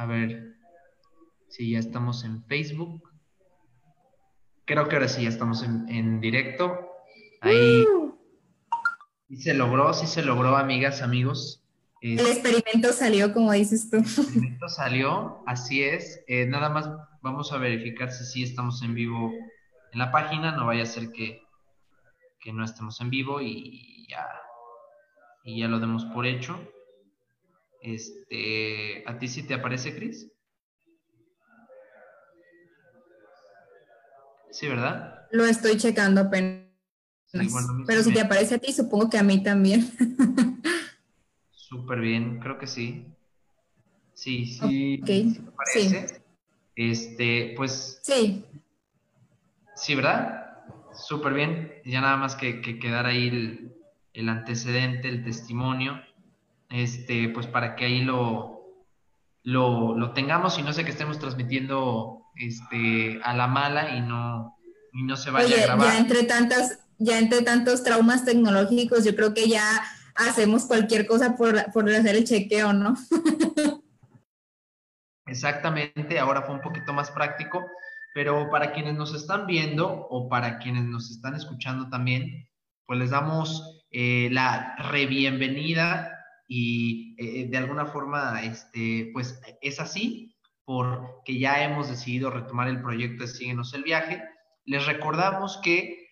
A ver si ya estamos en Facebook. Creo que ahora sí ya estamos en, directo. Ahí sí se logró, sí se logró, amigas, amigos. el experimento salió, como dices tú. El experimento salió, así es. Eh, nada más vamos a verificar si sí estamos en vivo en la página. No vaya a ser que, que no estemos en vivo y ya, y ya lo demos por hecho. Este, ¿A ti sí te aparece, Cris? Sí, ¿verdad? Lo estoy checando apenas. Pero si te aparece a ti, supongo que a mí también. Súper bien, creo que sí. Sí, sí. sí aparece. Este, pues. Sí. Sí, ¿verdad? Súper bien. Ya nada más que, que quedar ahí el, el antecedente, el testimonio este, pues para que ahí lo, lo, tengamos y no sé que estemos transmitiendo este, a la mala y no, y no se vaya a grabar. Ya entre tantas, ya entre tantos traumas tecnológicos, yo creo que ya hacemos cualquier cosa por, por hacer el chequeo, ¿no? Exactamente, ahora fue un poquito más práctico, pero para quienes nos están viendo o para quienes nos están escuchando también, pues les damos eh, la re-bienvenida y eh, de alguna forma, este, pues es así, porque ya hemos decidido retomar el proyecto de Síguenos el Viaje. Les recordamos que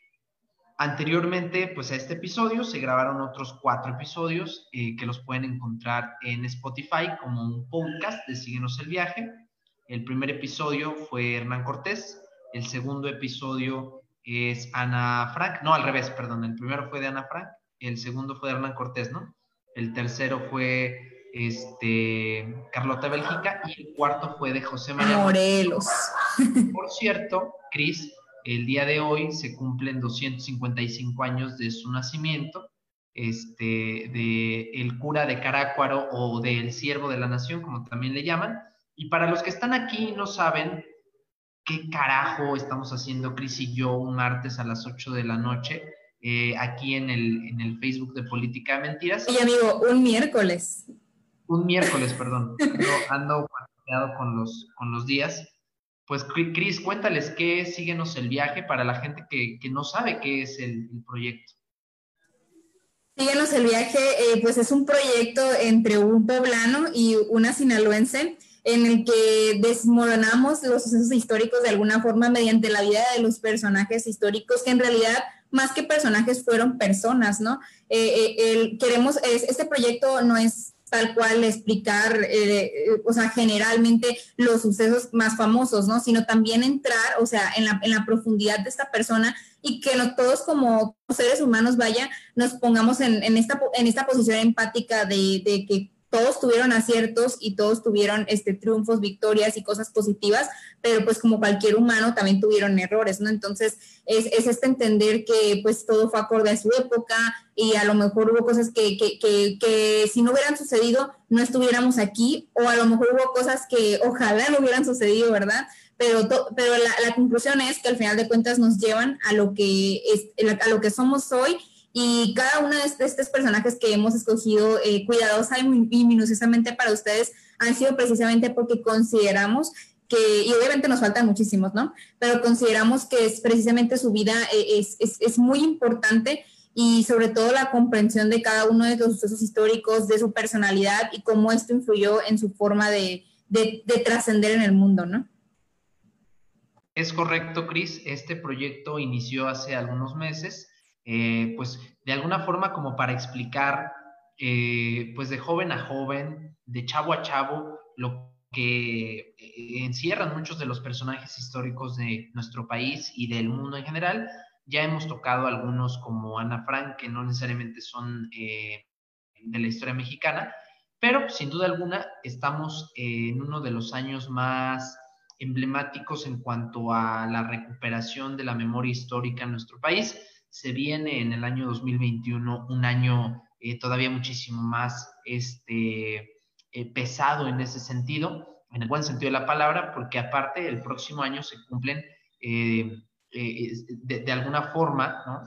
anteriormente, pues a este episodio se grabaron otros cuatro episodios eh, que los pueden encontrar en Spotify como un podcast de Síguenos el Viaje. El primer episodio fue Hernán Cortés, el segundo episodio es Ana Frank, no, al revés, perdón, el primero fue de Ana Frank, el segundo fue de Hernán Cortés, ¿no? El tercero fue este, Carlota Bélgica y el cuarto fue de José María Morelos. Por cierto, Cris, el día de hoy se cumplen 255 años de su nacimiento, este, de el cura de Carácuaro o del siervo de la nación, como también le llaman. Y para los que están aquí y no saben qué carajo estamos haciendo Cris y yo un martes a las 8 de la noche, eh, aquí en el, en el Facebook de Política de Mentiras. Y amigo, un miércoles. Un miércoles, perdón. ando con los, con los días. Pues, Cris, cuéntales qué es Síguenos el Viaje para la gente que, no sabe qué es el, proyecto. Síguenos el Viaje, eh, pues es un proyecto entre un poblano y una sinaloense en el que desmoronamos los sucesos históricos de alguna forma mediante la vida de los personajes históricos que en realidad más que personajes fueron personas, ¿no? Eh, eh, queremos, este proyecto no es tal cual explicar, eh, o sea, generalmente los sucesos más famosos, ¿no? Sino también entrar, o sea, en la, en la profundidad de esta persona y que no, todos como seres humanos, vaya, nos pongamos en, en, esta, en esta posición empática de, de que todos tuvieron aciertos y todos tuvieron este, triunfos, victorias y cosas positivas, pero pues como cualquier humano también tuvieron errores, ¿no? Entonces es, es este entender que pues todo fue acorde a su época y a lo mejor hubo cosas que, que, que, que si no hubieran sucedido no estuviéramos aquí o a lo mejor hubo cosas que ojalá no hubieran sucedido, ¿verdad? Pero, pero la, la, conclusión es que al final de cuentas nos llevan a lo que, es, a lo que somos hoy y cada uno de estos personajes que hemos escogido eh, cuidadosa y minuciosamente para ustedes han sido precisamente porque consideramos que, y obviamente nos faltan muchísimos, ¿no? Pero consideramos que es precisamente su vida eh, es, es, es, muy importante y sobre todo la comprensión de cada uno de los sucesos históricos, de su personalidad y cómo esto influyó en su forma de, de, de trascender en el mundo, ¿no? Es correcto, Cris. Este proyecto inició hace algunos meses eh, pues de alguna forma como para explicar, eh, pues de joven a joven, de chavo a chavo, lo que eh, encierran muchos de los personajes históricos de nuestro país y del mundo en general. Ya hemos tocado algunos como Ana Frank, que no necesariamente son de la historia mexicana, pero sin duda alguna estamos en uno de los años más emblemáticos en cuanto a la recuperación de la memoria histórica en nuestro país se viene en el año 2021 un año eh, todavía muchísimo más este, eh, pesado en ese sentido, en el buen sentido de la palabra, porque aparte el próximo año se cumplen eh, de, alguna forma, ¿no?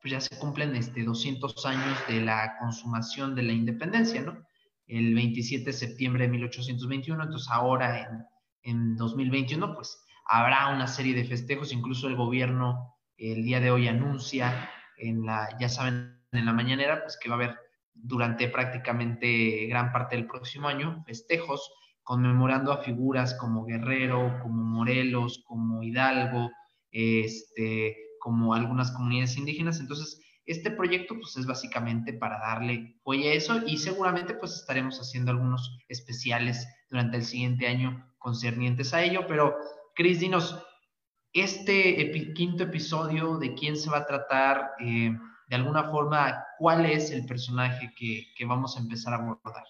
Pues ya se cumplen este, 200 años de la consumación de la independencia, ¿no? el 27 de septiembre de 1821, entonces ahora en, en 2021, pues habrá una serie de festejos, incluso el gobierno el día de hoy anuncia en la, ya saben, en la mañanera, pues que va a haber durante prácticamente gran parte del próximo año festejos conmemorando a figuras como Guerrero, como Morelos, como Hidalgo, este, como algunas comunidades indígenas. Entonces, este proyecto pues es básicamente para darle fuelle a eso y seguramente pues estaremos haciendo algunos especiales durante el siguiente año concernientes a ello, pero Cris, dinos, este quinto episodio, ¿de quién se va a tratar? Eh, de alguna forma, ¿cuál es el personaje que, vamos a empezar a abordar?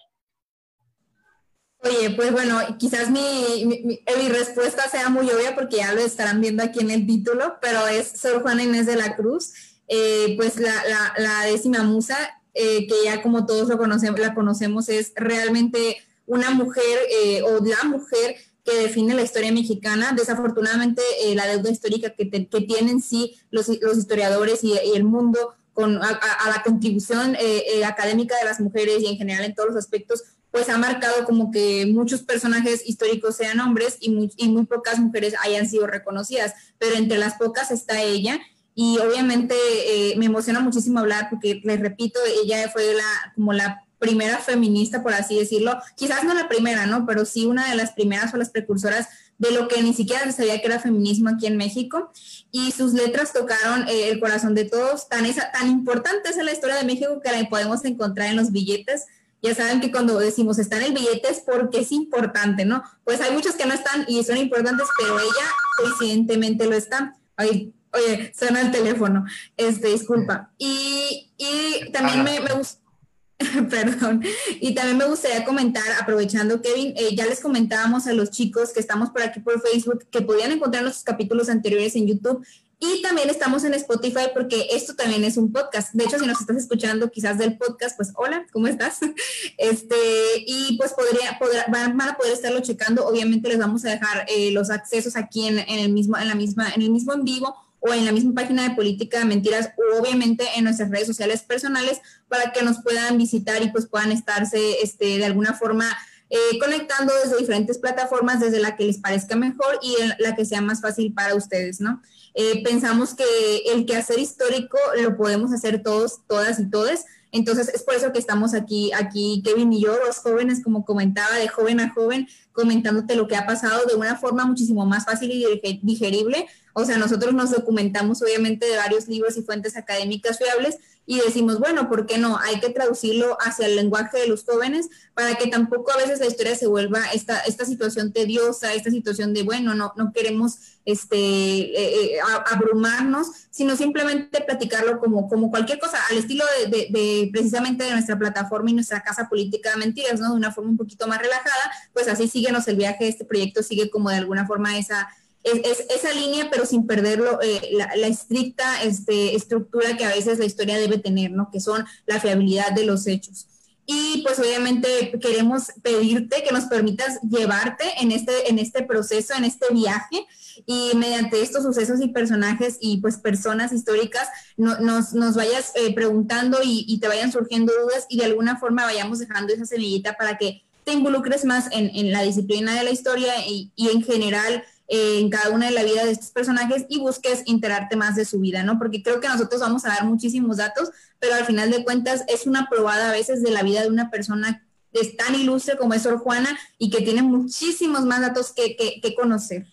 Oye, pues bueno, quizás mi, mi, respuesta sea muy obvia porque ya lo estarán viendo aquí en el título, pero es Sor Juana Inés de la Cruz, eh, pues la, la, décima musa, eh, que ya como todos lo conocemos, la conocemos, es realmente una mujer eh, o la mujer que define la historia mexicana. Desafortunadamente, la deuda histórica que, que, tienen sí los, los historiadores y, y, el mundo con, a, a la contribución académica de las mujeres y en general en todos los aspectos, pues ha marcado como que muchos personajes históricos sean hombres y muy, y muy pocas mujeres hayan sido reconocidas, pero entre las pocas está ella y obviamente eh, me emociona muchísimo hablar porque les repito, ella fue la como la primera feminista, por así decirlo, quizás no la primera, ¿no? Pero sí una de las primeras o las precursoras de lo que ni siquiera se sabía que era feminismo aquí en México. Y sus letras tocaron eh, el corazón de todos. Tan, esa, tan importante es la historia de México que la podemos encontrar en los billetes ya saben que cuando decimos está en el billete es porque es importante, ¿no? Pues hay muchos que no están y son importantes, pero ella coincidentemente lo está. Ay, oye, suena el teléfono, este, disculpa. Y, y también me, me gusta... Perdón. Y también me gustaría comentar, aprovechando, Kevin, eh, ya les comentábamos a los chicos que estamos por aquí por Facebook que podían encontrar los capítulos anteriores en YouTube y también estamos en Spotify porque esto también es un podcast. De hecho, si nos estás escuchando quizás del podcast, pues hola, ¿cómo estás? Este, y pues podría, van a poder estarlo checando. Obviamente les vamos a dejar eh, los accesos aquí en, en, el mismo, en la misma, en el mismo en vivo o en la misma página de Política de Mentiras o obviamente en nuestras redes sociales personales para que nos puedan visitar y pues puedan estarse este, de alguna forma eh, conectando desde diferentes plataformas, desde la que les parezca mejor y la que sea más fácil para ustedes, ¿no? Eh, pensamos que el quehacer histórico lo podemos hacer todos, todas y todes. Entonces es por eso que estamos aquí, aquí Kevin y yo, dos jóvenes, como comentaba, de joven a joven, comentándote lo que ha pasado de una forma muchísimo más fácil y digerible. O sea, nosotros nos documentamos obviamente de varios libros y fuentes académicas fiables y decimos, bueno, ¿por qué no? Hay que traducirlo hacia el lenguaje de los jóvenes para que tampoco a veces la historia se vuelva esta, esta situación tediosa, esta situación de, bueno, no, no queremos este, eh, eh, abrumarnos, sino simplemente platicarlo como, como cualquier cosa, al estilo de, de, precisamente de nuestra plataforma y nuestra casa política de mentiras, ¿no? De una forma un poquito más relajada, pues así síguenos el viaje, este proyecto sigue como de alguna forma esa es, esa línea, pero sin perder eh, la, estricta este, estructura que a veces la historia debe tener, ¿no? Que son la fiabilidad de los hechos. Y pues obviamente queremos pedirte que nos permitas llevarte en este, en este proceso, en este viaje, y mediante estos sucesos y personajes y pues personas históricas nos, nos, vayas eh, preguntando y, te vayan surgiendo dudas y de alguna forma vayamos dejando esa semillita para que te involucres más en, la disciplina de la historia y en general en cada una de la vida de estos personajes y busques enterarte más de su vida, ¿no? Porque creo que nosotros vamos a dar muchísimos datos, pero al final de cuentas es una probada a veces de la vida de una persona que es tan ilustre como es Sor Juana y que tiene muchísimos más datos que, que, conocer.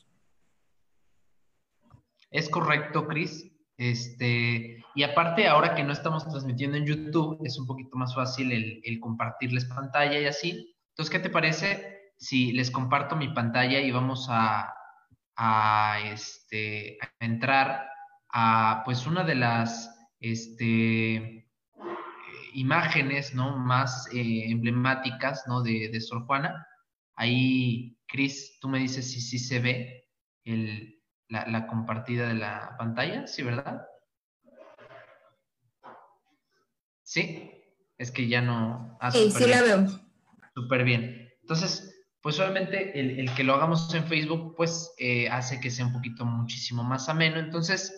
Es correcto, Cris. Este, y aparte, ahora que no estamos transmitiendo en YouTube, es un poquito más fácil el compartirles pantalla y así. Entonces, ¿qué te parece si les comparto mi pantalla y vamos a, a, este, a entrar a pues una de las este, imágenes ¿no? más eh, emblemáticas ¿no? de, de, Sor Juana. Ahí, Cris, tú me dices si sí se ve el, la, la, compartida de la pantalla, ¿sí, verdad? Sí, es que ya no... Ah, sí, sí la veo. Súper bien. Entonces, pues obviamente el, que lo hagamos en Facebook, pues eh, hace que sea un poquito muchísimo más ameno. Entonces,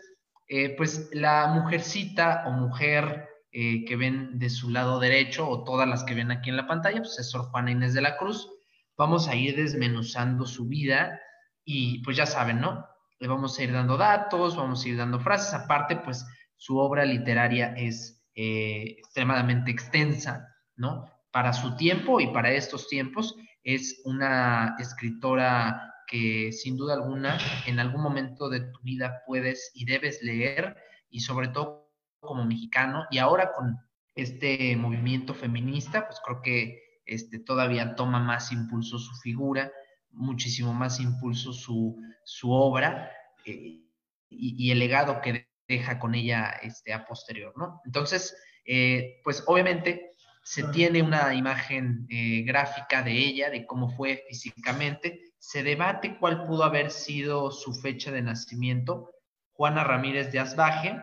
eh, pues la mujercita o mujer eh, que ven de su lado derecho o todas las que ven aquí en la pantalla, pues es Sor Juana Inés de la Cruz. Vamos a ir desmenuzando su vida y pues ya saben, ¿no? Le vamos a ir dando datos, vamos a ir dando frases. Aparte, pues su obra literaria es extremadamente extensa, ¿no? Para su tiempo y para estos tiempos es una escritora que sin duda alguna en algún momento de tu vida puedes y debes leer y sobre todo como mexicano y ahora con este movimiento feminista, pues creo que este, todavía toma más impulso su figura, muchísimo más impulso su, su obra eh, y, el legado que deja con ella este, a posterior, ¿no? Entonces, eh, pues obviamente se tiene una imagen eh, gráfica de ella, de cómo fue físicamente, se debate cuál pudo haber sido su fecha de nacimiento. Juana Ramírez de Asbaje,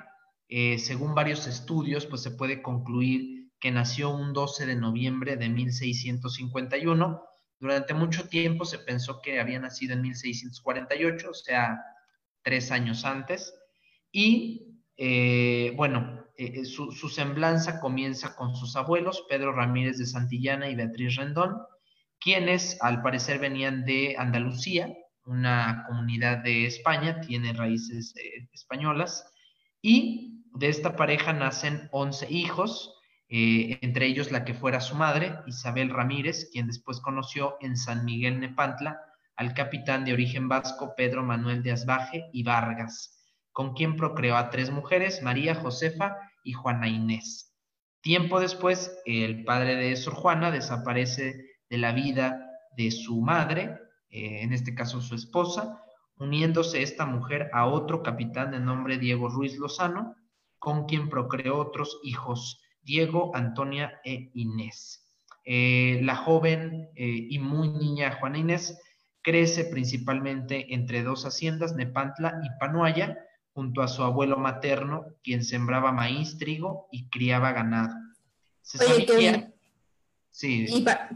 según varios estudios, pues se puede concluir que nació un 12 de noviembre de 1651, durante mucho tiempo se pensó que había nacido en 1648, o sea, tres años antes. Y eh, bueno, eh, eh, su, semblanza comienza con sus abuelos, Pedro Ramírez de Santillana y Beatriz Rendón, quienes al parecer venían de Andalucía, una comunidad de España, tiene raíces españolas, y de esta pareja nacen 11 hijos, eh, entre ellos la que fuera su madre, Isabel Ramírez, quien después conoció en San Miguel Nepantla al capitán de origen vasco Pedro Manuel de Asbaje y Vargas, con quien procreó a tres mujeres, María Josefa y Juana Inés. Tiempo después, el padre de Sor Juana desaparece de la vida de su madre, eh, en este caso su esposa, uniéndose esta mujer a otro capitán de nombre Diego Ruiz Lozano, con quien procreó otros hijos, Diego, Antonia e Inés. Eh, la joven eh, y muy niña Juana Inés crece principalmente entre dos haciendas, Nepantla y Panuaya, junto a su abuelo materno, quien sembraba maíz, trigo y criaba ganado. Y para,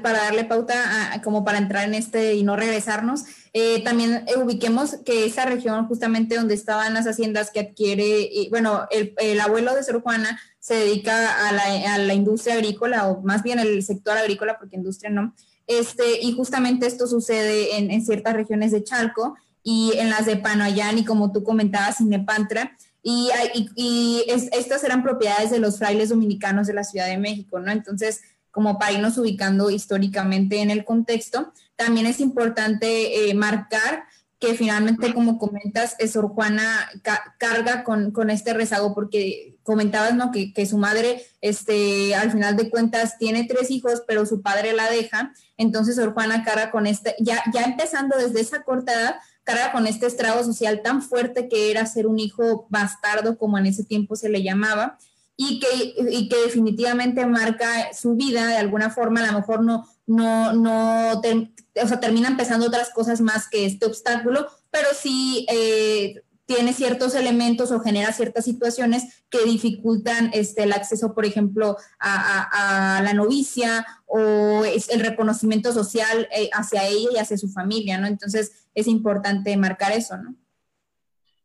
para darle pauta, como para entrar en este y no regresarnos, eh, también ubiquemos que esa región justamente donde estaban las haciendas que adquiere, y, bueno, el, el, abuelo de Sor Juana se dedica a la, a la, industria agrícola, o más bien el sector agrícola, porque industria no, este, y justamente esto sucede en, en ciertas regiones de Chalco y en las de Panoayán y como tú comentabas, en Nepantra, y, y, y estas eran propiedades de los frailes dominicanos de la Ciudad de México, ¿no? Entonces, como para irnos ubicando históricamente en el contexto. También es importante eh, marcar que finalmente, como comentas, Sor Juana carga con, con, este rezago, porque comentabas ¿no? que, que, su madre, este, al final de cuentas, tiene tres hijos, pero su padre la deja. Entonces, Sor Juana carga con este, ya, ya empezando desde esa corta edad, carga con este estrago social tan fuerte que era ser un hijo bastardo, como en ese tiempo se le llamaba, y que, y que definitivamente marca su vida de alguna forma, a lo mejor no, no, no, o sea, termina empezando otras cosas más que este obstáculo, pero sí eh, tiene ciertos elementos o genera ciertas situaciones que dificultan este, el acceso, por ejemplo, a, a, la novicia o el reconocimiento social eh, hacia ella y hacia su familia, ¿no? Entonces es importante marcar eso, ¿no?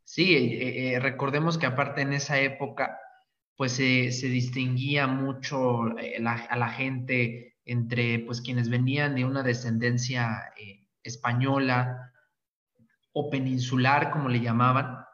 Sí, eh, recordemos que aparte en esa época pues se distinguía mucho eh, a la gente entre pues quienes venían de una descendencia eh, española o peninsular, como le llamaban,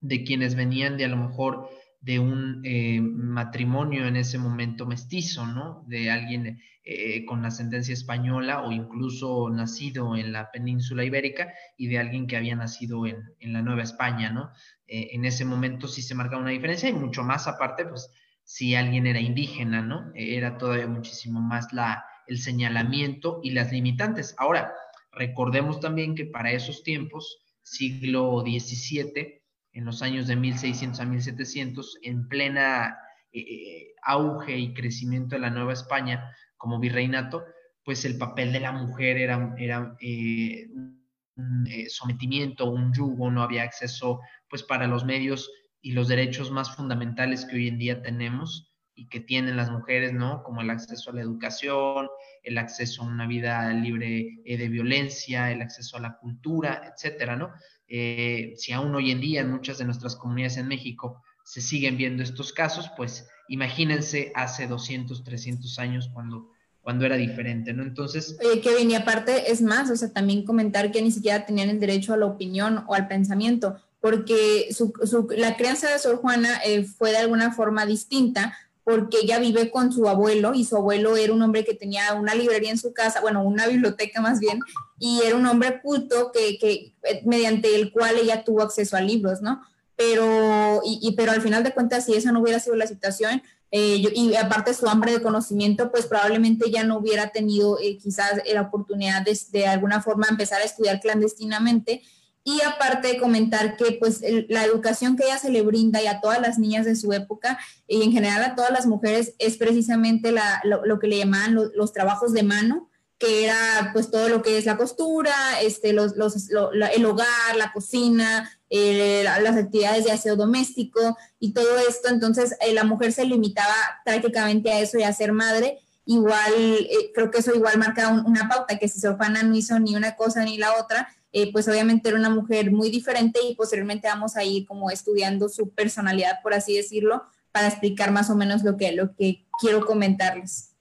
de quienes venían de a lo mejor de un eh, matrimonio en ese momento mestizo, ¿no? De alguien eh, con ascendencia española o incluso nacido en la península ibérica y de alguien que había nacido en, la Nueva España, ¿no? Eh, en ese momento sí se marcaba una diferencia y mucho más aparte, pues si alguien era indígena, ¿no? Era todavía muchísimo más la, el señalamiento y las limitantes. Ahora, recordemos también que para esos tiempos, siglo XVII, en los años de 1600 a 1700, en plena eh, eh, auge y crecimiento de la Nueva España como virreinato, pues el papel de la mujer era, eh, un sometimiento, un yugo, no había acceso pues para los medios y los derechos más fundamentales que hoy en día tenemos y que tienen las mujeres, ¿no? Como el acceso a la educación, el acceso a una vida libre de violencia, el acceso a la cultura, etcétera, ¿no? Eh, si aún hoy en día en muchas de nuestras comunidades en México se siguen viendo estos casos, pues imagínense hace 200, 300 años cuando, cuando era diferente, ¿no? Entonces... Oye, Kevin, y aparte es más, o sea, también comentar que ni siquiera tenían el derecho a la opinión o al pensamiento, porque la crianza de Sor Juana eh, fue de alguna forma distinta, porque ella vive con su abuelo y su abuelo era un hombre que tenía una librería en su casa, bueno, una biblioteca más bien, y era un hombre culto que, que eh, mediante el cual ella tuvo acceso a libros, ¿no? Pero, y, pero al final de cuentas, si esa no hubiera sido la situación, eh, y aparte su hambre de conocimiento, pues probablemente ya no hubiera tenido eh, quizás la oportunidad de, de alguna forma empezar a estudiar clandestinamente y aparte comentar que pues la educación que ella se le brinda y a todas las niñas de su época y en general a todas las mujeres es precisamente lo, que le llamaban los trabajos de mano, que era pues todo lo que es la costura, este, los, el hogar, la cocina, las actividades de aseo doméstico y todo esto. Entonces eh, la mujer se limitaba prácticamente a eso y a ser madre. Igual, eh, creo que eso igual marca una pauta, que si Sofana no hizo ni una cosa ni la otra, eh, pues obviamente era una mujer muy diferente y posteriormente vamos a ir como estudiando su personalidad, por así decirlo, para explicar más o menos lo que, lo que quiero comentarles.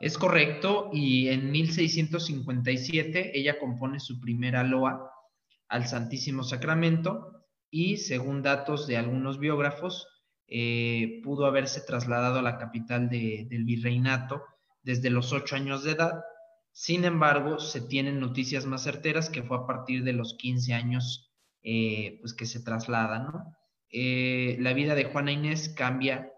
Es correcto, y en 1657 ella compone su primera loa al Santísimo Sacramento y según datos de algunos biógrafos, eh, pudo haberse trasladado a la capital del virreinato desde los ocho años de edad sin embargo, se tienen noticias más certeras que fue a partir de los 15 años eh, pues que se trasladan. ¿no? Eh, la vida de Juana Inés cambia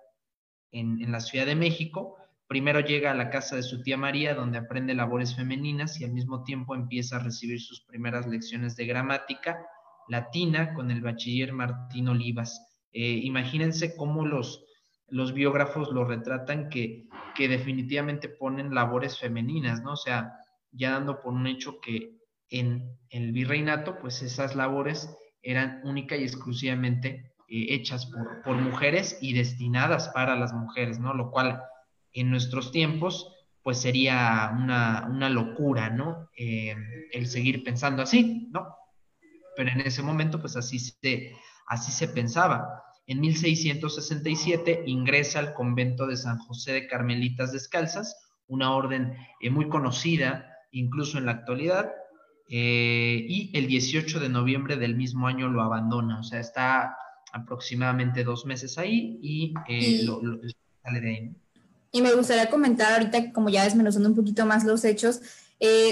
en, la Ciudad de México. Primero llega a la casa de su tía María, donde aprende labores femeninas y al mismo tiempo empieza a recibir sus primeras lecciones de gramática latina con el bachiller Martín Olivas. Eh, imagínense cómo los, los biógrafos lo retratan que, que definitivamente ponen labores femeninas, ¿no? O sea, ya dando por un hecho que en el virreinato, pues esas labores eran única y exclusivamente eh, hechas por, por, mujeres y destinadas para las mujeres, ¿no? Lo cual en nuestros tiempos, pues sería una, una locura, ¿no? Eh, el seguir pensando así, ¿no? Pero en ese momento, pues así se, así se pensaba. En 1667 ingresa al convento de San José de Carmelitas Descalzas, una orden eh, muy conocida incluso en la actualidad, eh, y el 18 de noviembre del mismo año lo abandona, o sea, está aproximadamente dos meses ahí y, eh, Lo, sale de ahí. Y me gustaría comentar ahorita, como ya desmenuzando un poquito más los hechos,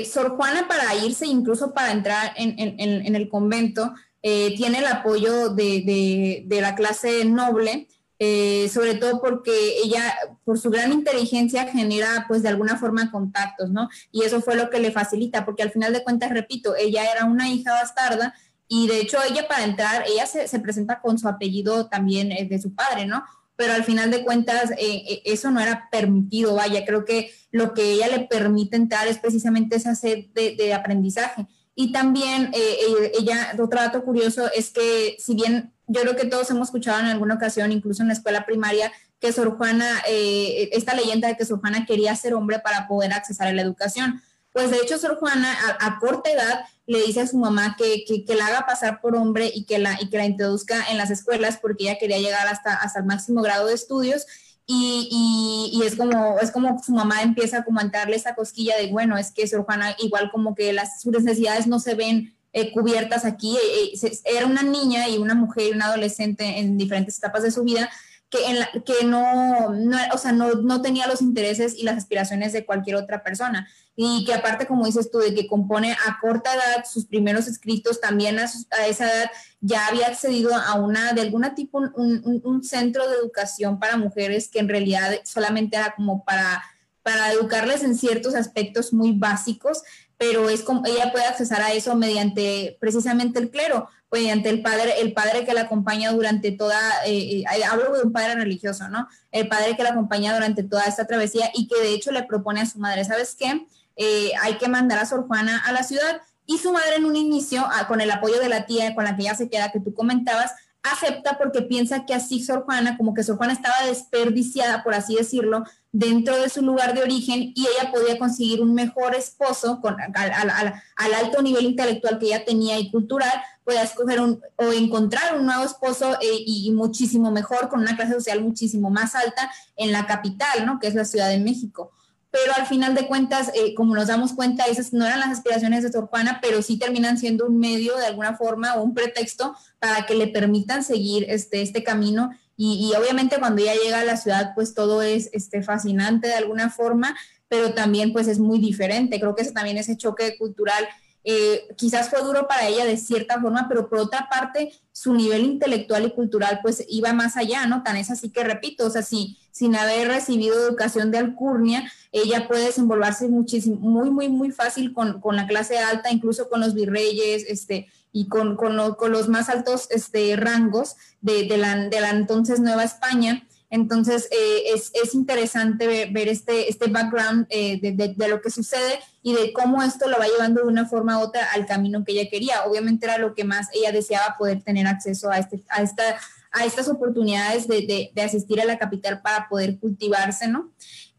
Sor Juana para irse, incluso para entrar en, en el convento, eh, tiene el apoyo de, la clase noble, eh, sobre todo porque ella, por su gran inteligencia, genera pues de alguna forma contactos, ¿no? Y eso fue lo que le facilita, porque al final de cuentas, repito, ella era una hija bastarda y de hecho ella para entrar, ella se, presenta con su apellido también eh, de su padre, ¿no? Pero al final de cuentas eso no era permitido, vaya, creo que lo que ella le permite entrar es precisamente esa sed de aprendizaje. Y también eh, eh, ella, otro dato curioso es que si bien yo creo que todos hemos escuchado en alguna ocasión, incluso en la escuela primaria, que Sor Juana, eh, esta leyenda de que Sor Juana quería ser hombre para poder accesar a la educación. Pues de hecho Sor Juana a, corta edad le dice a su mamá que, que, la haga pasar por hombre y que la, y que la introduzca en las escuelas porque ella quería llegar hasta, hasta el máximo grado de estudios y, y, es como es como su mamá empieza a comentarle esa cosquilla de bueno es que Sor Juana igual como que las sus necesidades no se ven eh, cubiertas aquí eh, eh, era una niña y una mujer y una adolescente en diferentes etapas de su vida que, en que no, no, o sea, no, no, tenía los intereses y las aspiraciones de cualquier otra persona. Y que aparte, como dices tú, de que compone a corta edad sus primeros escritos, también a, esa edad ya había accedido a una, de alguna tipo, un, un, centro de educación para mujeres que en realidad solamente era como para, para educarles en ciertos aspectos muy básicos, pero es como ella puede accesar a eso mediante precisamente el clero mediante el padre, el padre que la acompaña durante toda, eh, eh, hablo de un padre religioso, ¿no? El padre que la acompaña durante toda esta travesía y que de hecho le propone a su madre, ¿sabes qué? Eh, hay que mandar a Sor Juana a la ciudad y su madre en un inicio, ah, con el apoyo de la tía con la que ella se queda, que tú comentabas, acepta porque piensa que así Sor Juana, como que Sor Juana estaba desperdiciada, por así decirlo, dentro de su lugar de origen y ella podía conseguir un mejor esposo con, al, alto nivel intelectual que ella tenía y cultural, podía escoger un, o encontrar un nuevo esposo eh, y, muchísimo mejor, con una clase social muchísimo más alta en la capital, ¿no? Que es la Ciudad de México pero al final de cuentas, eh, como nos damos cuenta, esas no eran las aspiraciones de Sor Juana, pero sí terminan siendo un medio de alguna forma o un pretexto para que le permitan seguir este, este camino. Y, obviamente cuando ella llega a la ciudad, pues todo es este, fascinante de alguna forma, pero también pues es muy diferente. Creo que eso también ese choque cultural eh, quizás fue duro para ella de cierta forma, pero por otra parte, su nivel intelectual y cultural pues iba más allá, ¿no? Tan es así que repito, o sea, si, sin haber recibido educación de alcurnia, ella puede desenvolverse muchísimo, muy, muy, muy fácil con, con la clase alta, incluso con los virreyes, este, y con, con, con los más altos este, rangos de, de, la, de la entonces Nueva España. Entonces, eh, es, es, interesante ver, este, este background eh, de, de, lo que sucede y de cómo esto lo va llevando de una forma u otra al camino que ella quería. Obviamente era lo que más ella deseaba, poder tener acceso a, este, a, esta, a estas oportunidades de, de asistir a la capital para poder cultivarse, ¿no?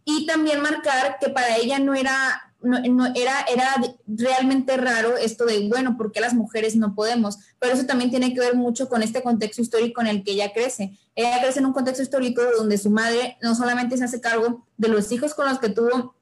Y también marcar que para ella no era no, era, era realmente raro esto de, bueno, ¿por qué las mujeres no podemos? Pero eso también tiene que ver mucho con este contexto histórico en el que ella crece. Ella crece en un contexto histórico donde su madre no solamente se hace cargo de los hijos con los que tuvo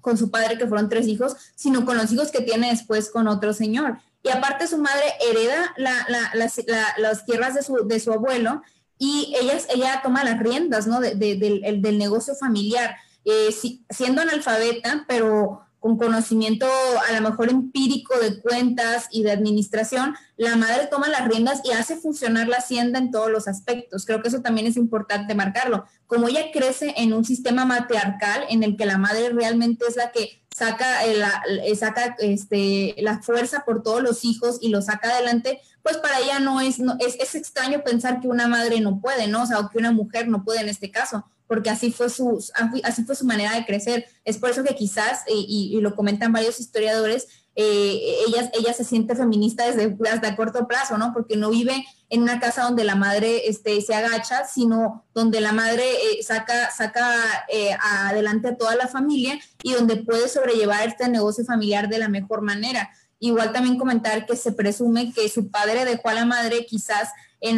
con su padre, que fueron tres hijos, sino con los hijos que tiene después con otro señor. Y aparte su madre hereda las, tierras de su, de su abuelo y ella, ella toma las riendas ¿no? del, del, negocio familiar, eh, siendo analfabeta, pero con conocimiento a lo mejor empírico de cuentas y de administración, la madre toma las riendas y hace funcionar la hacienda en todos los aspectos. Creo que eso también es importante marcarlo. Como ella crece en un sistema matriarcal en el que la madre realmente es la que saca, eh, la, eh, este, la fuerza por todos los hijos y los saca adelante, pues para ella no es, no, es, es extraño pensar que una madre no puede, ¿no? O sea, o que una mujer no puede en este caso porque así fue su, así fue su manera de crecer. Es por eso que quizás, y, lo comentan varios historiadores, eh, ella, ella se siente feminista desde, hasta corto plazo, ¿no? Porque no vive en una casa donde la madre este, se agacha, sino donde la madre eh, saca, saca eh, adelante a toda la familia y donde puede sobrellevar este negocio familiar de la mejor manera. Igual también comentar que se presume que su padre dejó a la madre quizás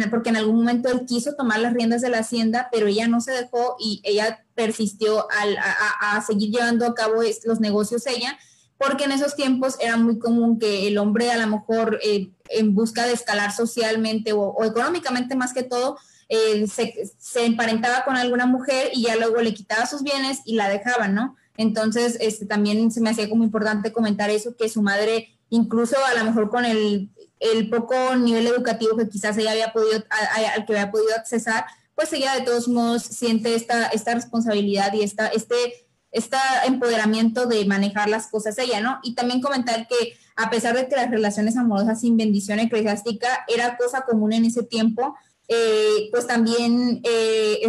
porque en algún momento él quiso tomar las riendas de la hacienda, pero ella no se dejó y ella persistió a, seguir llevando a cabo los negocios ella, porque en esos tiempos era muy común que el hombre a lo mejor eh, en busca de escalar socialmente o, económicamente más que todo, eh, se, emparentaba con alguna mujer y ya luego le quitaba sus bienes y la dejaba, ¿no? Entonces, este, también se me hacía como importante comentar eso, que su madre, incluso a lo mejor con el poco nivel educativo que quizás ella había podido, al que había podido accesar, pues ella de todos modos siente esta, esta responsabilidad y esta, este, este empoderamiento de manejar las cosas ella, ¿no? Y también comentar que a pesar de que las relaciones amorosas sin bendición eclesiástica era cosa común en ese tiempo, eh, pues también eh,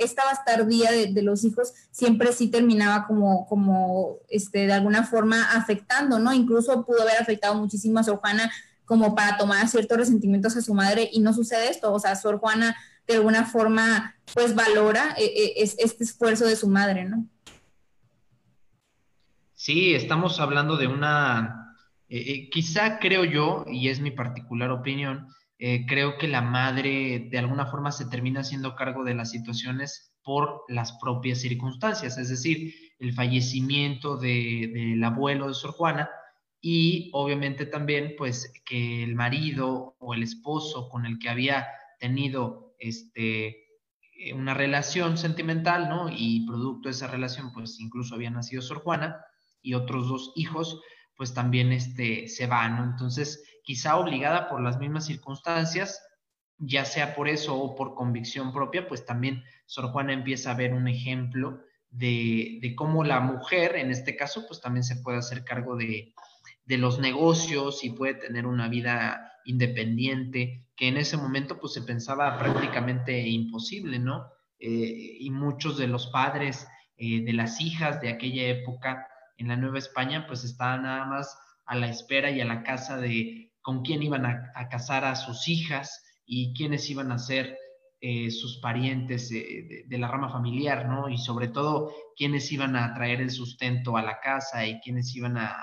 esta bastardía de, de, los hijos siempre sí terminaba como, como este, de alguna forma afectando, ¿no? Incluso pudo haber afectado muchísimo a Sor Juana como para tomar ciertos resentimientos a su madre y no sucede esto, o sea, Sor Juana de alguna forma pues valora eh, este esfuerzo de su madre, ¿no? Sí, estamos hablando de una, eh, quizá creo yo, y es mi particular opinión, creo que la madre de alguna forma se termina haciendo cargo de las situaciones por las propias circunstancias, es decir, el fallecimiento del abuelo de Sor Juana, y obviamente también pues que el marido o el esposo con el que había tenido este eh, una relación sentimental, ¿no? Y producto de esa relación pues incluso había nacido Sor Juana y otros dos hijos pues también este se van, ¿no? Entonces, quizá obligada por las mismas circunstancias, ya sea por eso o por convicción propia, pues también Sor Juana empieza a ver un ejemplo de, cómo la mujer, en este caso, pues también se puede hacer cargo de, de los negocios y puede tener una vida independiente, que en ese momento pues se pensaba prácticamente imposible, ¿no? Eh, y muchos de los padres eh, de las hijas de aquella época en la Nueva España pues estaban nada más a la espera y a la casa de con quién iban a, casar a sus hijas y quiénes iban a ser eh, sus parientes de, la rama familiar, ¿no? Y sobre todo quiénes iban a traer el sustento a la casa y quiénes iban a,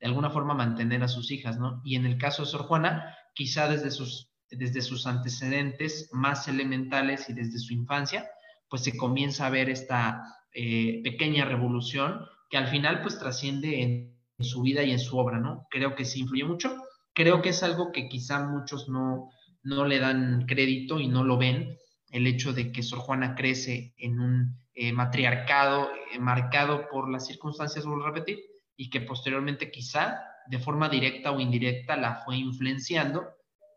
de alguna forma mantener a sus hijas, ¿no? Y en el caso de Sor Juana, quizá desde sus, desde sus antecedentes más elementales y desde su infancia, pues se comienza a ver esta eh, pequeña revolución que al final pues trasciende en, su vida y en su obra, ¿no? Creo que sí influye mucho. Creo que es algo que quizá muchos no, no le dan crédito y no lo ven, el hecho de que Sor Juana crece en un eh, matriarcado eh, marcado por las circunstancias, vuelvo a repetir, y que posteriormente quizá de forma directa o indirecta la fue influenciando,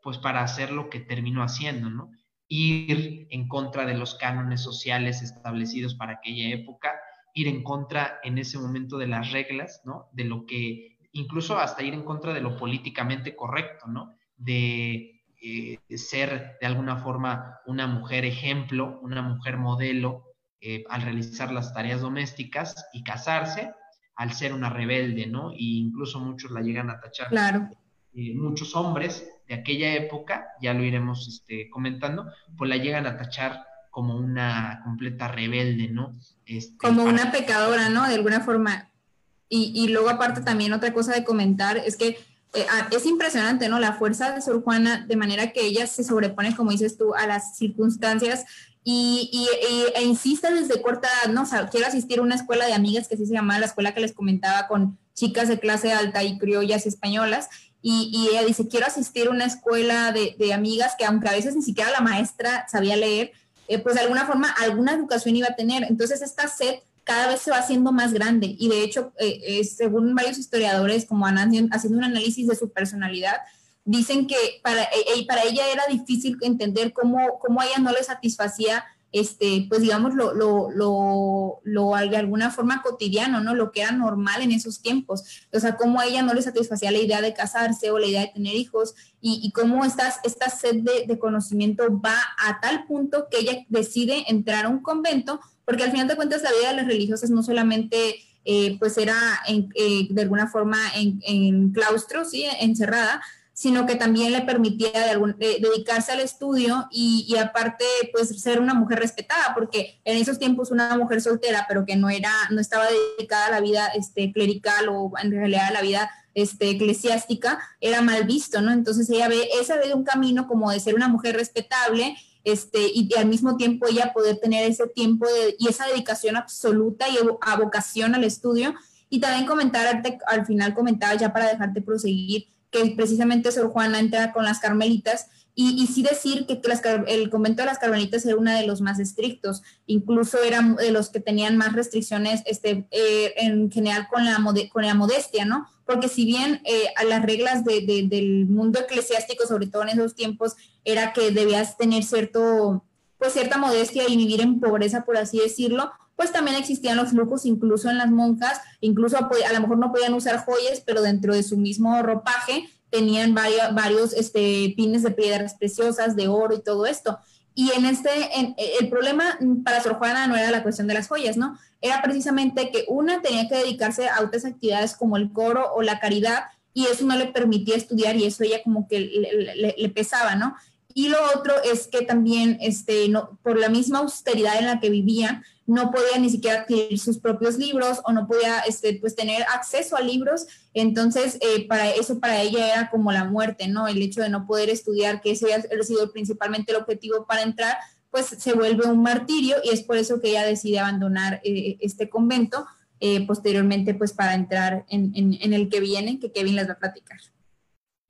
pues para hacer lo que terminó haciendo, ¿no? Ir en contra de los cánones sociales establecidos para aquella época, ir en contra en ese momento de las reglas, ¿no? De lo que, incluso hasta ir en contra de lo políticamente correcto, ¿no? De, eh, ser de alguna forma una mujer ejemplo, una mujer modelo eh, al realizar las tareas domésticas y casarse, al ser una rebelde, ¿no? Y incluso muchos la llegan a tachar. Claro. Eh, muchos hombres de aquella época, ya lo iremos este, comentando, pues la llegan a tachar como una completa rebelde, ¿no? Este, como una pecadora, ¿no? De alguna forma. Y, y, luego aparte también otra cosa de comentar es que eh, es impresionante, ¿no? La fuerza de Sor Juana, de manera que ella se sobrepone, como dices tú, a las circunstancias y, e insiste desde corta edad, ¿no? O sea, quiero asistir a una escuela de amigas que así se llamaba la escuela que les comentaba con chicas de clase alta y criollas españolas. Y, ella dice, quiero asistir a una escuela de, amigas que aunque a veces ni siquiera la maestra sabía leer, eh, pues de alguna forma alguna educación iba a tener. Entonces esta sed cada vez se va haciendo más grande y de hecho, eh, según varios historiadores, como haciendo un análisis de su personalidad, dicen que para, e, e, para ella era difícil entender cómo, cómo a ella no le satisfacía, este, pues digamos, lo, lo, lo, lo, de alguna forma cotidiano, ¿no? Lo que era normal en esos tiempos. O sea, cómo a ella no le satisfacía la idea de casarse o la idea de tener hijos y, cómo esta, esta sed de conocimiento va a tal punto que ella decide entrar a un convento, porque al final de cuentas la vida de las religiosas no solamente... Eh, pues era en, eh, de alguna forma en, en claustro, ¿sí? encerrada, sino que también le permitía de dedicarse al estudio y, aparte, pues ser una mujer respetada, porque en esos tiempos una mujer soltera, pero que no era, no estaba dedicada a la vida este, clerical o en realidad a la vida este, eclesiástica, era mal visto, ¿no? Entonces ella ve, esa ve un camino como de ser una mujer respetable, este, y, al mismo tiempo ella poder tener ese tiempo y esa dedicación absoluta y a vocación al estudio. Y también comentar, al final comentaba ya para dejarte proseguir, que precisamente Sor Juana entra con las carmelitas y, sí decir que el convento de las Carmelitas era uno de los más estrictos, incluso era de los que tenían más restricciones este, eh, en general con la, con la modestia, ¿no? Porque si bien eh, a las reglas del mundo eclesiástico, sobre todo en esos tiempos, era que debías tener cierto, pues cierta modestia y vivir en pobreza, por así decirlo, pues también existían los lujos incluso en las monjas, incluso a lo mejor no podían usar joyas, pero dentro de su mismo ropaje tenían varios, varios este, pines de piedras preciosas, de oro y todo esto. Y en este, en, el problema para Sor Juana no era la cuestión de las joyas, ¿no? Era precisamente que una tenía que dedicarse a otras actividades como el coro o la caridad y eso no le permitía estudiar y eso ella como que le pesaba, ¿no? Y lo otro es que también, este, no, por la misma austeridad en la que vivía, no podía ni siquiera adquirir sus propios libros o no podía este, pues, tener acceso a libros. Entonces, eh, para eso para ella era como la muerte, ¿no? El hecho de no poder estudiar, que ese ha sido principalmente el objetivo para entrar, pues se vuelve un martirio y es por eso que ella decide abandonar eh, este convento eh, posteriormente, pues para entrar en, en el que viene, que Kevin les va a platicar.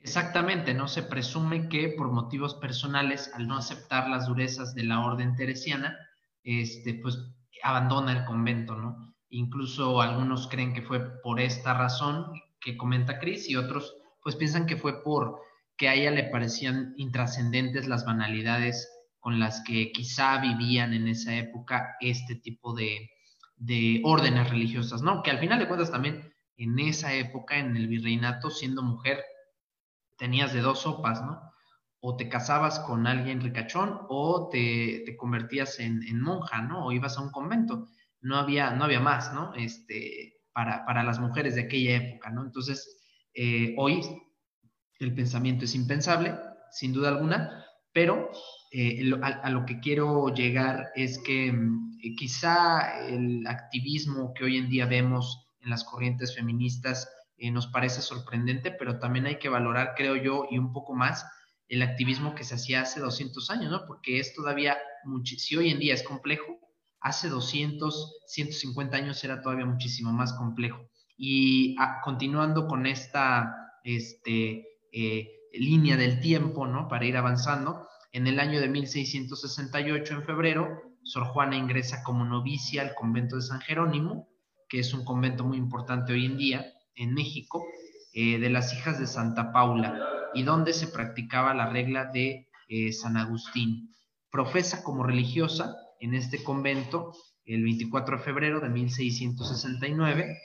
Exactamente, ¿no? Se presume que por motivos personales, al no aceptar las durezas de la orden teresiana, este, pues abandona el convento, ¿no? Incluso algunos creen que fue por esta razón que comenta Cris y otros pues piensan que fue por que a ella le parecían intrascendentes las banalidades con las que quizá vivían en esa época este tipo de, de órdenes religiosas, ¿no? Que al final de cuentas también en esa época, en el virreinato, siendo mujer, tenías de dos sopas, ¿no? O te casabas con alguien ricachón o te, convertías en, en, monja, ¿no? O ibas a un convento. No había, no había más, ¿no? Este, para, para las mujeres de aquella época, ¿no? Entonces, eh, hoy el pensamiento es impensable, sin duda alguna, Pero eh, a, lo que quiero llegar es que eh, quizá el activismo que hoy en día vemos en las corrientes feministas eh, nos parece sorprendente, pero también hay que valorar, creo yo, y un poco más, el activismo que se hacía hace 200 años, ¿no? Porque es todavía, si hoy en día es complejo, hace 200, 150 años era todavía muchísimo más complejo. Y ah, continuando con esta este, línea del tiempo, ¿no? Para ir avanzando, en el año de 1668, en febrero, Sor Juana ingresa como novicia al convento de San Jerónimo, que es un convento muy importante hoy en día en México, eh, de las hijas de Santa Paula, y donde se practicaba la regla de eh, San Agustín. Profesa como religiosa en este convento el 24 de febrero de 1669.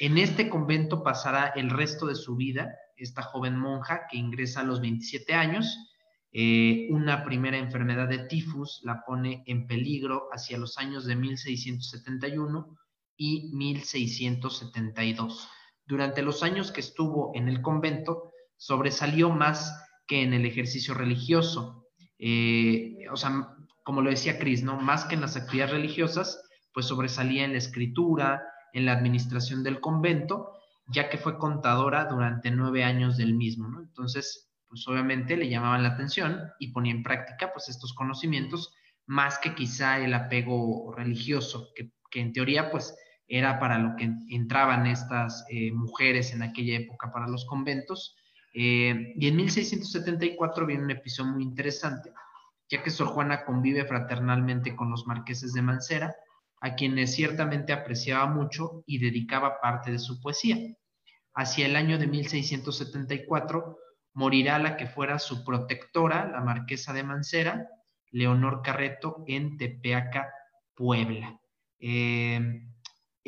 En este convento pasará el resto de su vida esta joven monja que ingresa a los 27 años eh, una primera enfermedad de tifus la pone en peligro hacia los años de 1671 y 1672. Durante los años que estuvo en el convento, sobresalió más que en el ejercicio religioso. Eh, o sea, como lo decía Cris, ¿no? Más que en las actividades religiosas, pues sobresalía en la escritura, en la administración del convento, ya que fue contadora durante nueve años del mismo, ¿no? Entonces, pues obviamente le llamaban la atención y ponía en práctica pues estos conocimientos más que quizá el apego religioso, que, en teoría pues era para lo que entraban estas eh, mujeres en aquella época para los conventos. Eh, y en 1674 viene un episodio muy interesante, ya que Sor Juana convive fraternalmente con los marqueses de Mancera, a quienes ciertamente apreciaba mucho y dedicaba parte de su poesía. Hacia el año de 1674, morirá la que fuera su protectora, la marquesa de Mancera, Leonor Carreto, en Tepeaca, Puebla. Eh,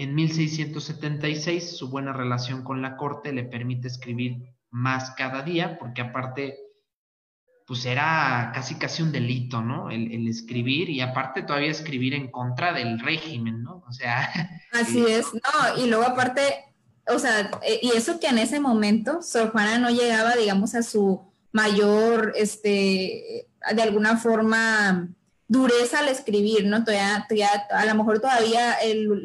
en 1676, su buena relación con la corte le permite escribir más cada día, porque aparte, pues era casi casi un delito, ¿no? El, el escribir y aparte todavía escribir en contra del régimen, ¿no? O sea... Así es, no, y luego aparte o sea, eh, y eso que en ese momento Sor Juana no llegaba, digamos, a su mayor, este, de alguna forma, dureza al escribir, ¿no? Todavía, a lo mejor todavía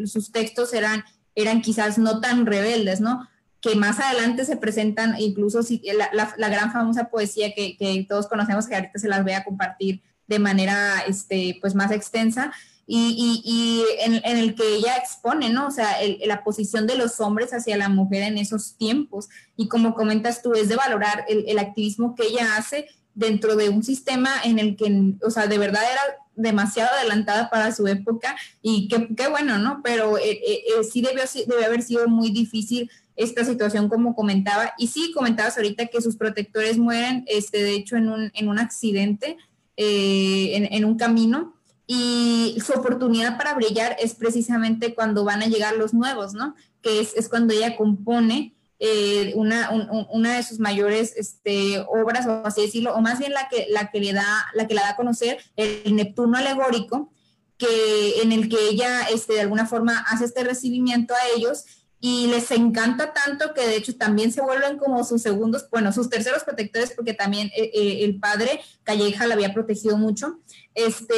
sus textos eran, eran quizás no tan rebeldes, ¿no? Que más adelante se presentan, incluso si, la, gran famosa poesía que, que, todos conocemos, que ahorita se las voy a compartir de manera, este, pues más extensa, y, y, en, el que ella expone, ¿no? O sea, la posición de los hombres hacia la mujer en esos tiempos. Y como comentas tú, es de valorar el, activismo que ella hace dentro de un sistema en el que, o sea, de verdad era demasiado adelantada para su época y qué, bueno, ¿no? Pero eh, eh, eh, sí debió, debe haber sido muy difícil esta situación como comentaba. Y sí, comentabas ahorita que sus protectores mueren, este, de hecho, en un, en un accidente, en, en, un camino y su oportunidad para brillar es precisamente cuando van a llegar los nuevos, ¿no? Que es, es cuando ella compone eh, una, una, de sus mayores este, obras, o así decirlo, o más bien la que, la que le da, la que la da a conocer, el Neptuno alegórico, que, en el que ella este, de alguna forma hace este recibimiento a ellos y les encanta tanto que de hecho también se vuelven como sus segundos, bueno, sus terceros protectores porque también eh, eh, el padre Calleja la había protegido mucho. Este,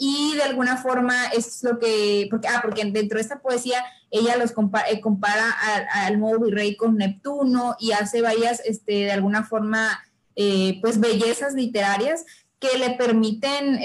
y de alguna forma es lo que, porque, ah, porque dentro de esta poesía ella los compara, eh, compara al nuevo virrey con Neptuno y hace varias, este, de alguna forma, pues bellezas literarias que le permiten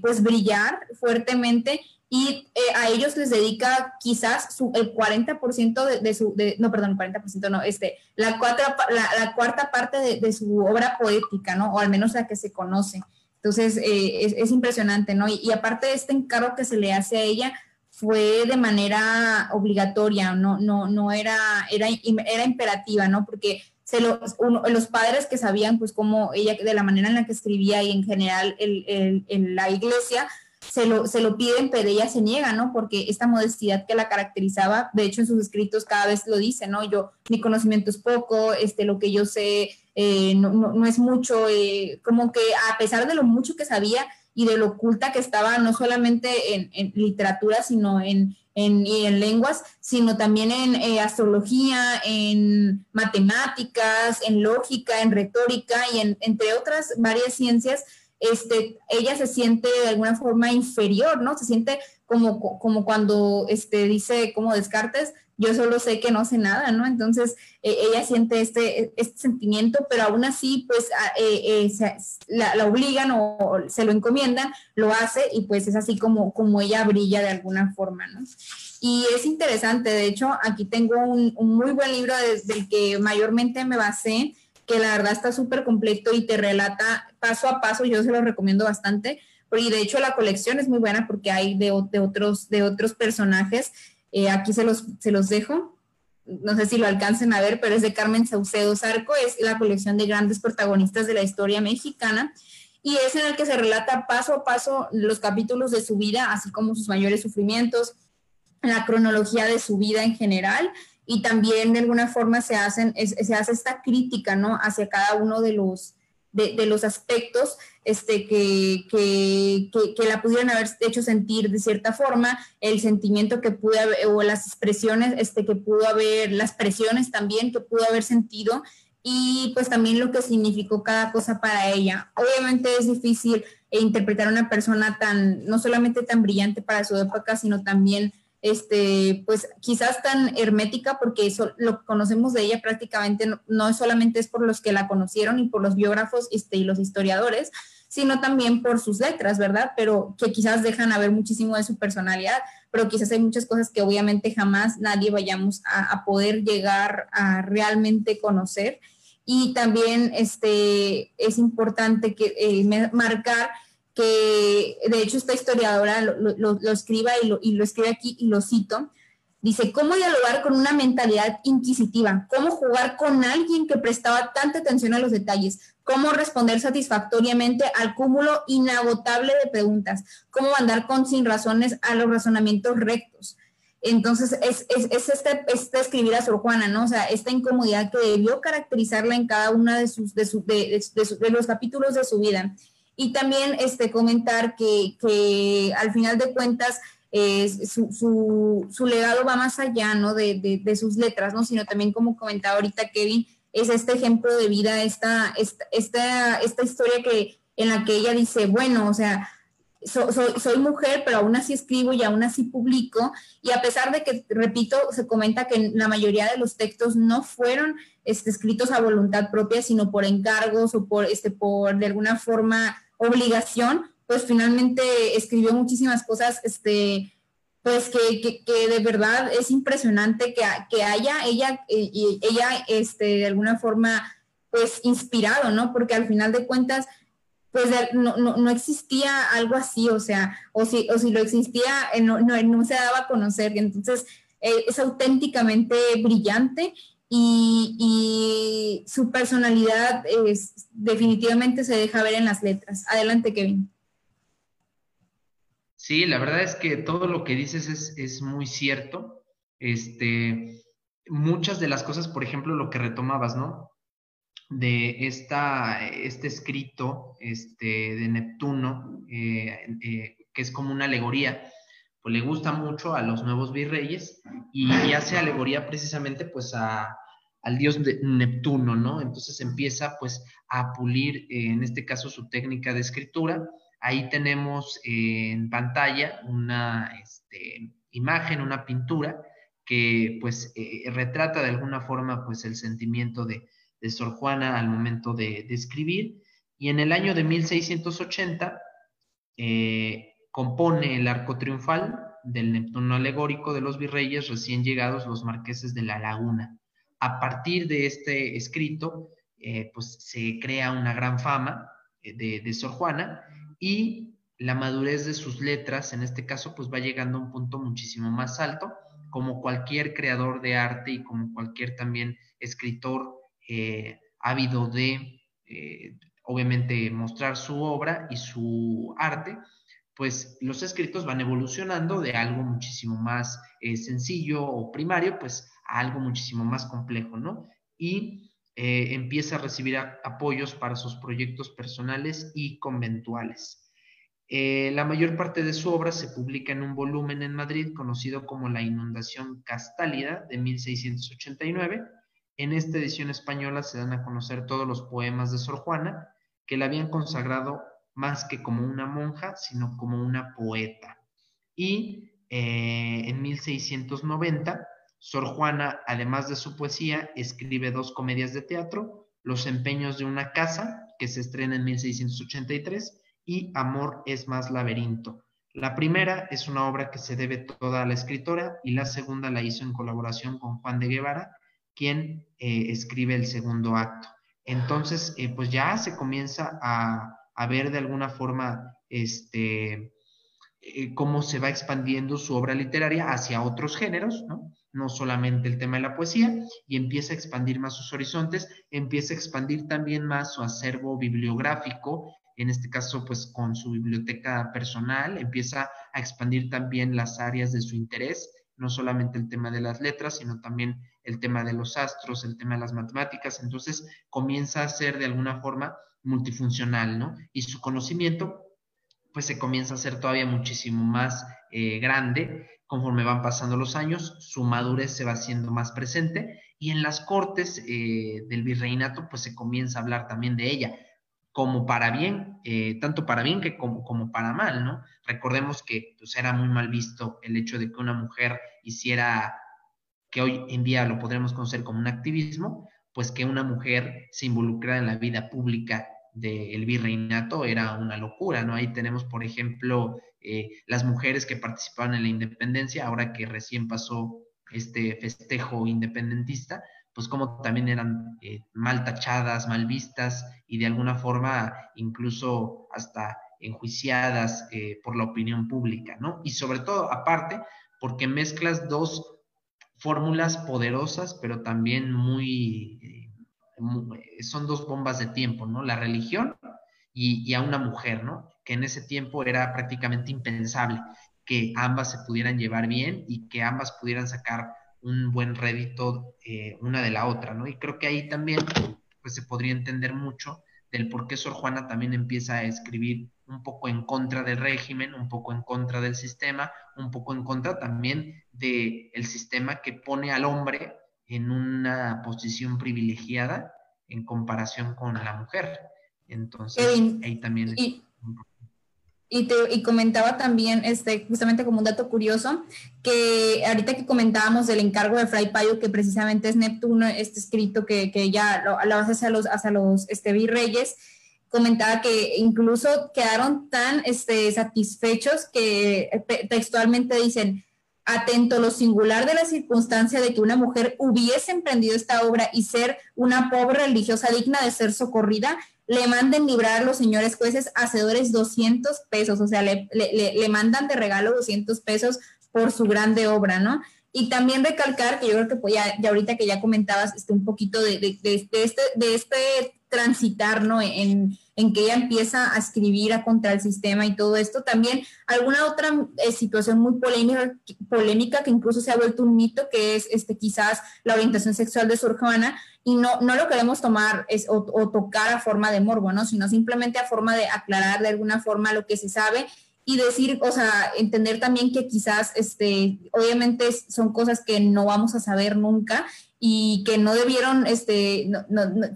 pues brillar fuertemente y eh, a ellos les dedica quizás su, el 40% de, su, no, perdón, el 40% no, este, la, cuarta, la, cuarta parte de, su obra poética, ¿no? O al menos la que se conoce. Entonces, eh, es, impresionante, ¿no? Y, aparte de este encargo que se le hace a ella, fue de manera obligatoria, no, no, no era, era, era imperativa, ¿no? Porque se los padres que sabían, pues, cómo ella, de la manera en la que escribía y en general en la iglesia, se lo, se lo piden, pero ella se niega, ¿no? Porque esta modestidad que la caracterizaba, de hecho en sus escritos cada vez lo dice, ¿no? Yo, mi conocimiento es poco, este, lo que yo sé eh, no, no, es mucho, eh, como que a pesar de lo mucho que sabía y de lo oculta que estaba, no solamente en, literatura, sino en, en, en, lenguas, sino también en eh, astrología, en matemáticas, en lógica, en retórica y en, entre otras varias ciencias, este, ella se siente de alguna forma inferior, ¿no? Se siente como, como cuando este, dice, como Descartes, yo solo sé que no sé nada, ¿no? Entonces e, ella siente este, este sentimiento, pero aún así, pues eh, eh, la, la, obligan o, se lo encomiendan, lo hace y pues es así como, como ella brilla de alguna forma, ¿no? Y es interesante, de hecho, aquí tengo un, muy buen libro del que mayormente me basé, que la verdad está súper completo y te relata paso a paso, yo se lo recomiendo bastante, y de hecho la colección es muy buena porque hay de, otros, de otros personajes. Eh, aquí se los, se los dejo. No sé si lo alcancen a ver, pero es de Carmen Saucedo Zarco, es la colección de grandes protagonistas de la historia mexicana. Y es en el que se relata paso a paso los capítulos de su vida, así como sus mayores sufrimientos, la cronología de su vida en general y también de alguna forma se, hacen, se hace esta crítica ¿no? hacia cada uno de los, de, los aspectos este, que, que, que, la pudieran haber hecho sentir de cierta forma, el sentimiento que pudo haber, o las expresiones este, que pudo haber, las presiones también que pudo haber sentido y pues también lo que significó cada cosa para ella. Obviamente es difícil interpretar a una persona tan, no solamente tan brillante para su época, sino también este, pues quizás tan hermética, porque eso lo que conocemos de ella prácticamente no, solamente es por los que la conocieron y por los biógrafos este, y los historiadores, sino también por sus letras, ¿verdad? Pero que quizás dejan a ver muchísimo de su personalidad, pero quizás hay muchas cosas que obviamente jamás nadie vayamos a, poder llegar a realmente conocer. Y también este, es importante que, eh, marcar que de hecho esta historiadora lo, escriba y lo, y lo escribe aquí y lo cito. Dice, ¿cómo dialogar con una mentalidad inquisitiva? ¿Cómo jugar con alguien que prestaba tanta atención a los detalles? ¿Cómo responder satisfactoriamente al cúmulo inagotable de preguntas? ¿Cómo andar con sin razones a los razonamientos rectos? Entonces, es, es, es este, este, escribir a Sor Juana, ¿no? O sea, esta incomodidad que debió caracterizarla en cada uno de, sus, de, de, de los capítulos de su vida. Y también este, comentar que, que al final de cuentas su, su, su, legado va más allá ¿no? de, de, de, sus letras, ¿no? sino también como comentaba ahorita Kevin, es este ejemplo de vida, esta, esta, esta, esta historia que, en la que ella dice, bueno, o sea, soy, soy, mujer, pero aún así escribo y aún así publico. Y a pesar de que, repito, se comenta que la mayoría de los textos no fueron este, escritos a voluntad propia, sino por encargos o por, este, por de alguna forma obligación, pues finalmente escribió muchísimas cosas, este, pues que, que, de verdad es impresionante que, que haya ella, y ella, este, de alguna forma, pues inspirado, ¿no? Porque al final de cuentas, pues no, no, no existía algo así, o sea, o si, o si lo existía, eh, no, no, se daba a conocer, y entonces eh, es auténticamente brillante y, su personalidad es, definitivamente se deja ver en las letras. Adelante, Kevin. Sí, la verdad es que todo lo que dices es, muy cierto. Este, muchas de las cosas, por ejemplo, lo que retomabas, ¿no? De esta, este escrito este, de Neptuno, eh, eh, que es como una alegoría, pues le gusta mucho a los nuevos virreyes y, hace alegoría precisamente pues a, al dios de Neptuno, ¿no? Entonces empieza pues a pulir, eh, en este caso, su técnica de escritura. Ahí tenemos en pantalla una este, imagen, una pintura que pues retrata de alguna forma pues el sentimiento de, de Sor Juana al momento de, de, escribir. Y en el año de 1680 compone el arco triunfal del Neptuno alegórico de los virreyes recién llegados los marqueses de la laguna. A partir de este escrito, eh, pues se crea una gran fama eh, de, de, Sor Juana y la madurez de sus letras, en este caso, pues va llegando a un punto muchísimo más alto, como cualquier creador de arte y como cualquier también escritor eh, ávido de, obviamente, mostrar su obra y su arte, pues los escritos van evolucionando de algo muchísimo más eh, sencillo o primario, pues a algo muchísimo más complejo, ¿no? Y eh, empieza a recibir apoyos para sus proyectos personales y conventuales. Eh, la mayor parte de su obra se publica en un volumen en Madrid conocido como La Inundación Castálida de 1689. En esta edición española se dan a conocer todos los poemas de Sor Juana que le habían consagrado más que como una monja, sino como una poeta. Y eh, en 1690, Sor Juana, además de su poesía, escribe dos comedias de teatro, Los empeños de una casa, que se estrena en 1683, y Amor es más laberinto. La primera es una obra que se debe toda a la escritora y la segunda la hizo en colaboración con Juan de Guevara, quien eh, escribe el segundo acto. Entonces, eh, pues ya se comienza a, ver de alguna forma este, eh, cómo se va expandiendo su obra literaria hacia otros géneros, ¿no? no solamente el tema de la poesía, y empieza a expandir más sus horizontes, empieza a expandir también más su acervo bibliográfico, en este caso pues con su biblioteca personal, empieza a expandir también las áreas de su interés, no solamente el tema de las letras, sino también el tema de los astros, el tema de las matemáticas, entonces comienza a ser de alguna forma multifuncional, ¿no? Y su conocimiento pues se comienza a ser todavía muchísimo más eh, grande conforme van pasando los años, su madurez se va haciendo más presente y en las cortes eh, del virreinato pues se comienza a hablar también de ella como para bien, eh, tanto para bien que como, como, para mal, ¿no? Recordemos que pues, era muy mal visto el hecho de que una mujer hiciera, que hoy en día lo podremos conocer como un activismo, pues que una mujer se involucrara en la vida pública del virreinato era una locura, ¿no? Ahí tenemos, por ejemplo, eh, las mujeres que participaban en la independencia, ahora que recién pasó este festejo independentista, pues como también eran eh, mal tachadas, mal vistas y de alguna forma incluso hasta enjuiciadas eh, por la opinión pública, ¿no? Y sobre todo, aparte, porque mezclas dos fórmulas poderosas, pero también muy son dos bombas de tiempo, ¿no? La religión y, a una mujer, ¿no? Que en ese tiempo era prácticamente impensable que ambas se pudieran llevar bien y que ambas pudieran sacar un buen rédito eh, una de la otra, ¿no? Y creo que ahí también pues se podría entender mucho del por qué Sor Juana también empieza a escribir un poco en contra del régimen, un poco en contra del sistema, un poco en contra también del el sistema que pone al hombre en una posición privilegiada en comparación con la mujer. Entonces, ahí también... Y, y, te, y, comentaba también, este, justamente como un dato curioso, que ahorita que comentábamos del encargo de Fray Payo, que precisamente es Neptuno, este escrito que, que ya lo, lo hace hacia los, hacia los este, virreyes, comentaba que incluso quedaron tan este, satisfechos que eh, textualmente dicen, atento lo singular de la circunstancia de que una mujer hubiese emprendido esta obra y ser una pobre religiosa digna de ser socorrida, le manden librar a los señores jueces hacedores 200 pesos, o sea, le, le, mandan de regalo 200 pesos por su grande obra, ¿no? Y también recalcar que yo creo que pues ya, ya ahorita que ya comentabas este, un poquito de, de, de, este, de este transitar, ¿no? En, en que ella empieza a escribir a contra el sistema y todo esto. También alguna otra eh, situación muy polémica, polémica que incluso se ha vuelto un mito, que es este, quizás la orientación sexual de Sor Juana, y no, no lo queremos tomar es, o, tocar a forma de morbo, ¿no? sino simplemente a forma de aclarar de alguna forma lo que se sabe y decir, o sea, entender también que quizás, este, obviamente son cosas que no vamos a saber nunca y que no debieron, este, no,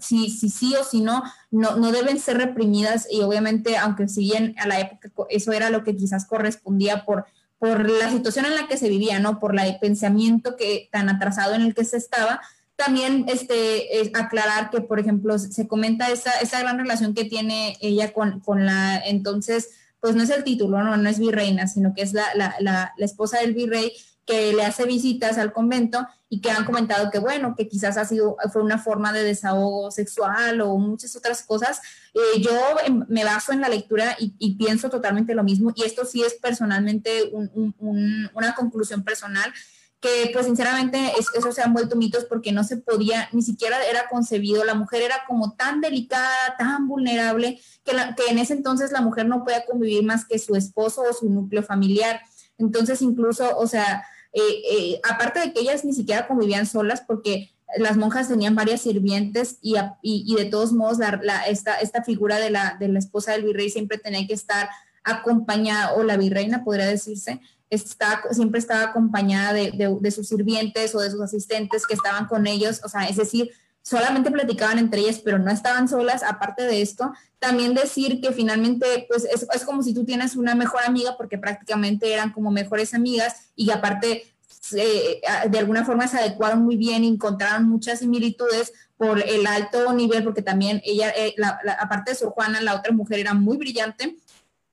si, si, sí o si no, no, no deben ser reprimidas y obviamente, aunque siguen a la época, eso era lo que quizás correspondía por, por la situación en la que se vivía, ¿no? Por el pensamiento que tan atrasado en el que se estaba. También este, es aclarar que, por ejemplo, se comenta esa, esa gran relación que tiene ella con, con la, entonces, pues no es el título, no, no es virreina, sino que es la, la, la, la esposa del virrey que le hace visitas al convento y que han comentado que bueno, que quizás ha sido, fue una forma de desahogo sexual o muchas otras cosas. Eh, yo me baso en la lectura y, pienso totalmente lo mismo y esto sí es personalmente una conclusión personal que pues sinceramente eso se han vuelto mitos porque no se podía, ni siquiera era concebido, la mujer era como tan delicada, tan vulnerable, que, que en ese entonces la mujer no podía convivir más que su esposo o su núcleo familiar. Entonces incluso, o sea, eh, eh, aparte de que ellas ni siquiera convivían solas porque las monjas tenían varias sirvientes y, de todos modos esta, figura de la, de la esposa del virrey siempre tenía que estar acompañada, o la virreina podría decirse, está, siempre estaba acompañada de, de, sus sirvientes o de sus asistentes que estaban con ellos, o sea, es decir, solamente platicaban entre ellas, pero no estaban solas. Aparte de esto, también decir que finalmente, pues es, es como si tú tienes una mejor amiga, porque prácticamente eran como mejores amigas y aparte de alguna forma se adecuaron muy bien, encontraron muchas similitudes por el alto nivel, porque también ella, eh, aparte de Sor Juana, la otra mujer era muy brillante.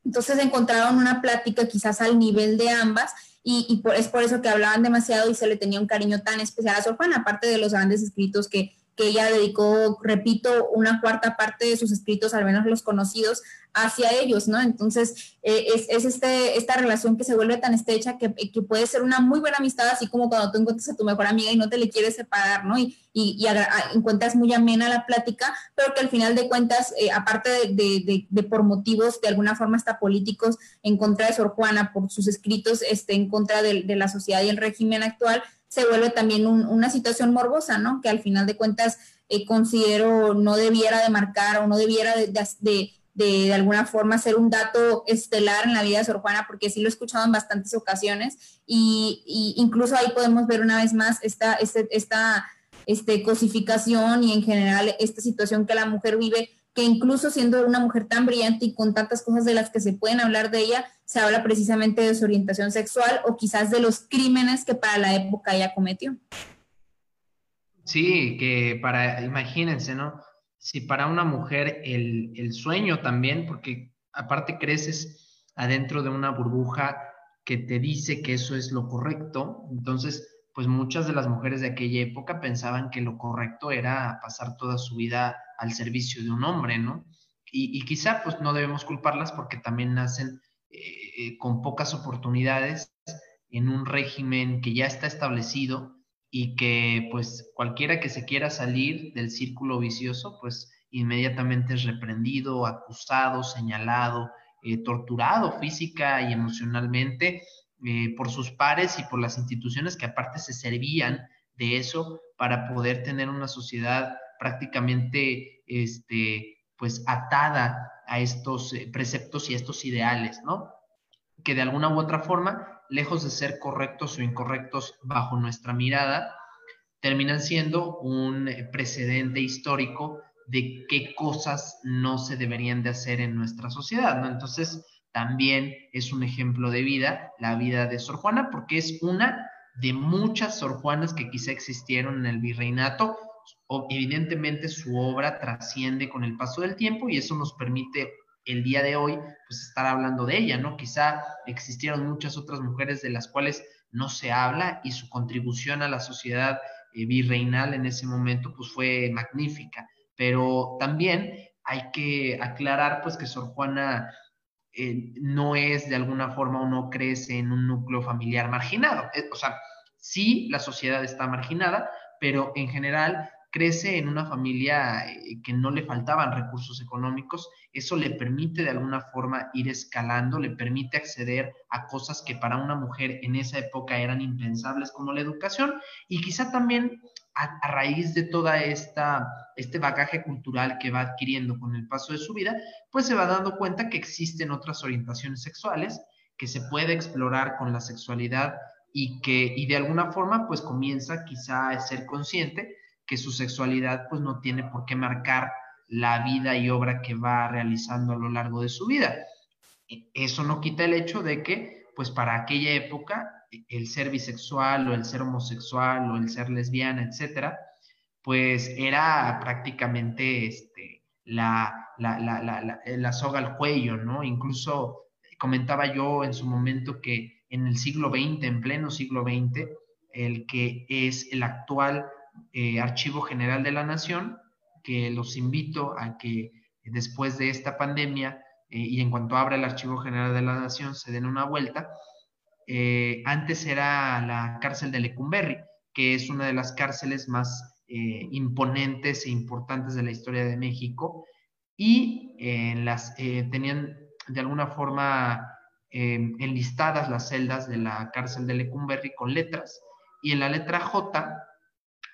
Entonces encontraron una plática quizás al nivel de ambas y, es por eso que hablaban demasiado y se le tenía un cariño tan especial a Sor Juana, aparte de los grandes escritos que, que ella dedicó, repito, una cuarta parte de sus escritos, al menos los conocidos, hacia ellos, ¿no? Entonces, eh, es, es, este, esta relación que se vuelve tan estrecha que, que, puede ser una muy buena amistad, así como cuando tú encuentras a tu mejor amiga y no te le quieres separar, ¿no? Y, y, encuentras muy amena la plática, pero que al final de cuentas, eh, aparte de, por motivos de alguna forma hasta políticos en contra de Sor Juana, por sus escritos este, en contra de, la sociedad y el régimen actual, se vuelve también una situación morbosa, ¿no? Que al final de cuentas eh, considero no debiera de marcar o no debiera de, de, de, alguna forma ser un dato estelar en la vida de Sor Juana, porque sí lo he escuchado en bastantes ocasiones y, incluso ahí podemos ver una vez más esta, este, esta este, cosificación y en general esta situación que la mujer vive que incluso siendo una mujer tan brillante y con tantas cosas de las que se pueden hablar de ella, se habla precisamente de su orientación sexual o quizás de los crímenes que para la época ella cometió. Sí, que para, imagínense, ¿no? Si para una mujer el, el sueño también, porque aparte creces adentro de una burbuja que te dice que eso es lo correcto, entonces pues muchas de las mujeres de aquella época pensaban que lo correcto era pasar toda su vida al servicio de un hombre, ¿no? Y, quizá pues no debemos culparlas porque también nacen eh, con pocas oportunidades en un régimen que ya está establecido y que pues cualquiera que se quiera salir del círculo vicioso pues inmediatamente es reprendido, acusado, señalado, eh, torturado física y emocionalmente eh, por sus pares y por las instituciones que aparte se servían de eso para poder tener una sociedad prácticamente este, pues atada a estos eh, preceptos y a estos ideales, ¿no? Que de alguna u otra forma, lejos de ser correctos o incorrectos bajo nuestra mirada, terminan siendo un precedente histórico de qué cosas no se deberían de hacer en nuestra sociedad, ¿no? Entonces, también es un ejemplo de vida, la vida de Sor Juana, porque es una de muchas Sor Juanas que quizá existieron en el virreinato. Evidentemente su obra trasciende con el paso del tiempo y eso nos permite el día de hoy pues estar hablando de ella, ¿no? Quizá existieron muchas otras mujeres de las cuales no se habla y su contribución a la sociedad eh, virreinal en ese momento pues fue magnífica, pero también hay que aclarar pues que Sor Juana eh, no es de alguna forma o no crece en un núcleo familiar marginado. Eh, o sea, sí, la sociedad está marginada, pero en general crece en una familia eh, que no le faltaban recursos económicos, eso le permite de alguna forma ir escalando, le permite acceder a cosas que para una mujer en esa época eran impensables como la educación y quizá también a, raíz de toda esta este bagaje cultural que va adquiriendo con el paso de su vida, pues se va dando cuenta que existen otras orientaciones sexuales que se puede explorar con la sexualidad y que y de alguna forma pues comienza quizá a ser consciente que su sexualidad pues no tiene por qué marcar la vida y obra que va realizando a lo largo de su vida. Eso no quita el hecho de que pues para aquella época el ser bisexual o el ser homosexual o el ser lesbiana, etcétera, pues era prácticamente este, la, la, la, la, soga al cuello, ¿no? Incluso comentaba yo en su momento que en el siglo XX, en pleno siglo XX, el que es el actual eh, Archivo General de la Nación, que los invito a que después de esta pandemia eh, y en cuanto abra el Archivo General de la Nación se den una vuelta. Eh, antes era la cárcel de Lecumberri, que es una de las cárceles más imponentes e importantes de la historia de México y las, tenían de alguna forma enlistadas las celdas de la cárcel de Lecumberri con letras y en la letra J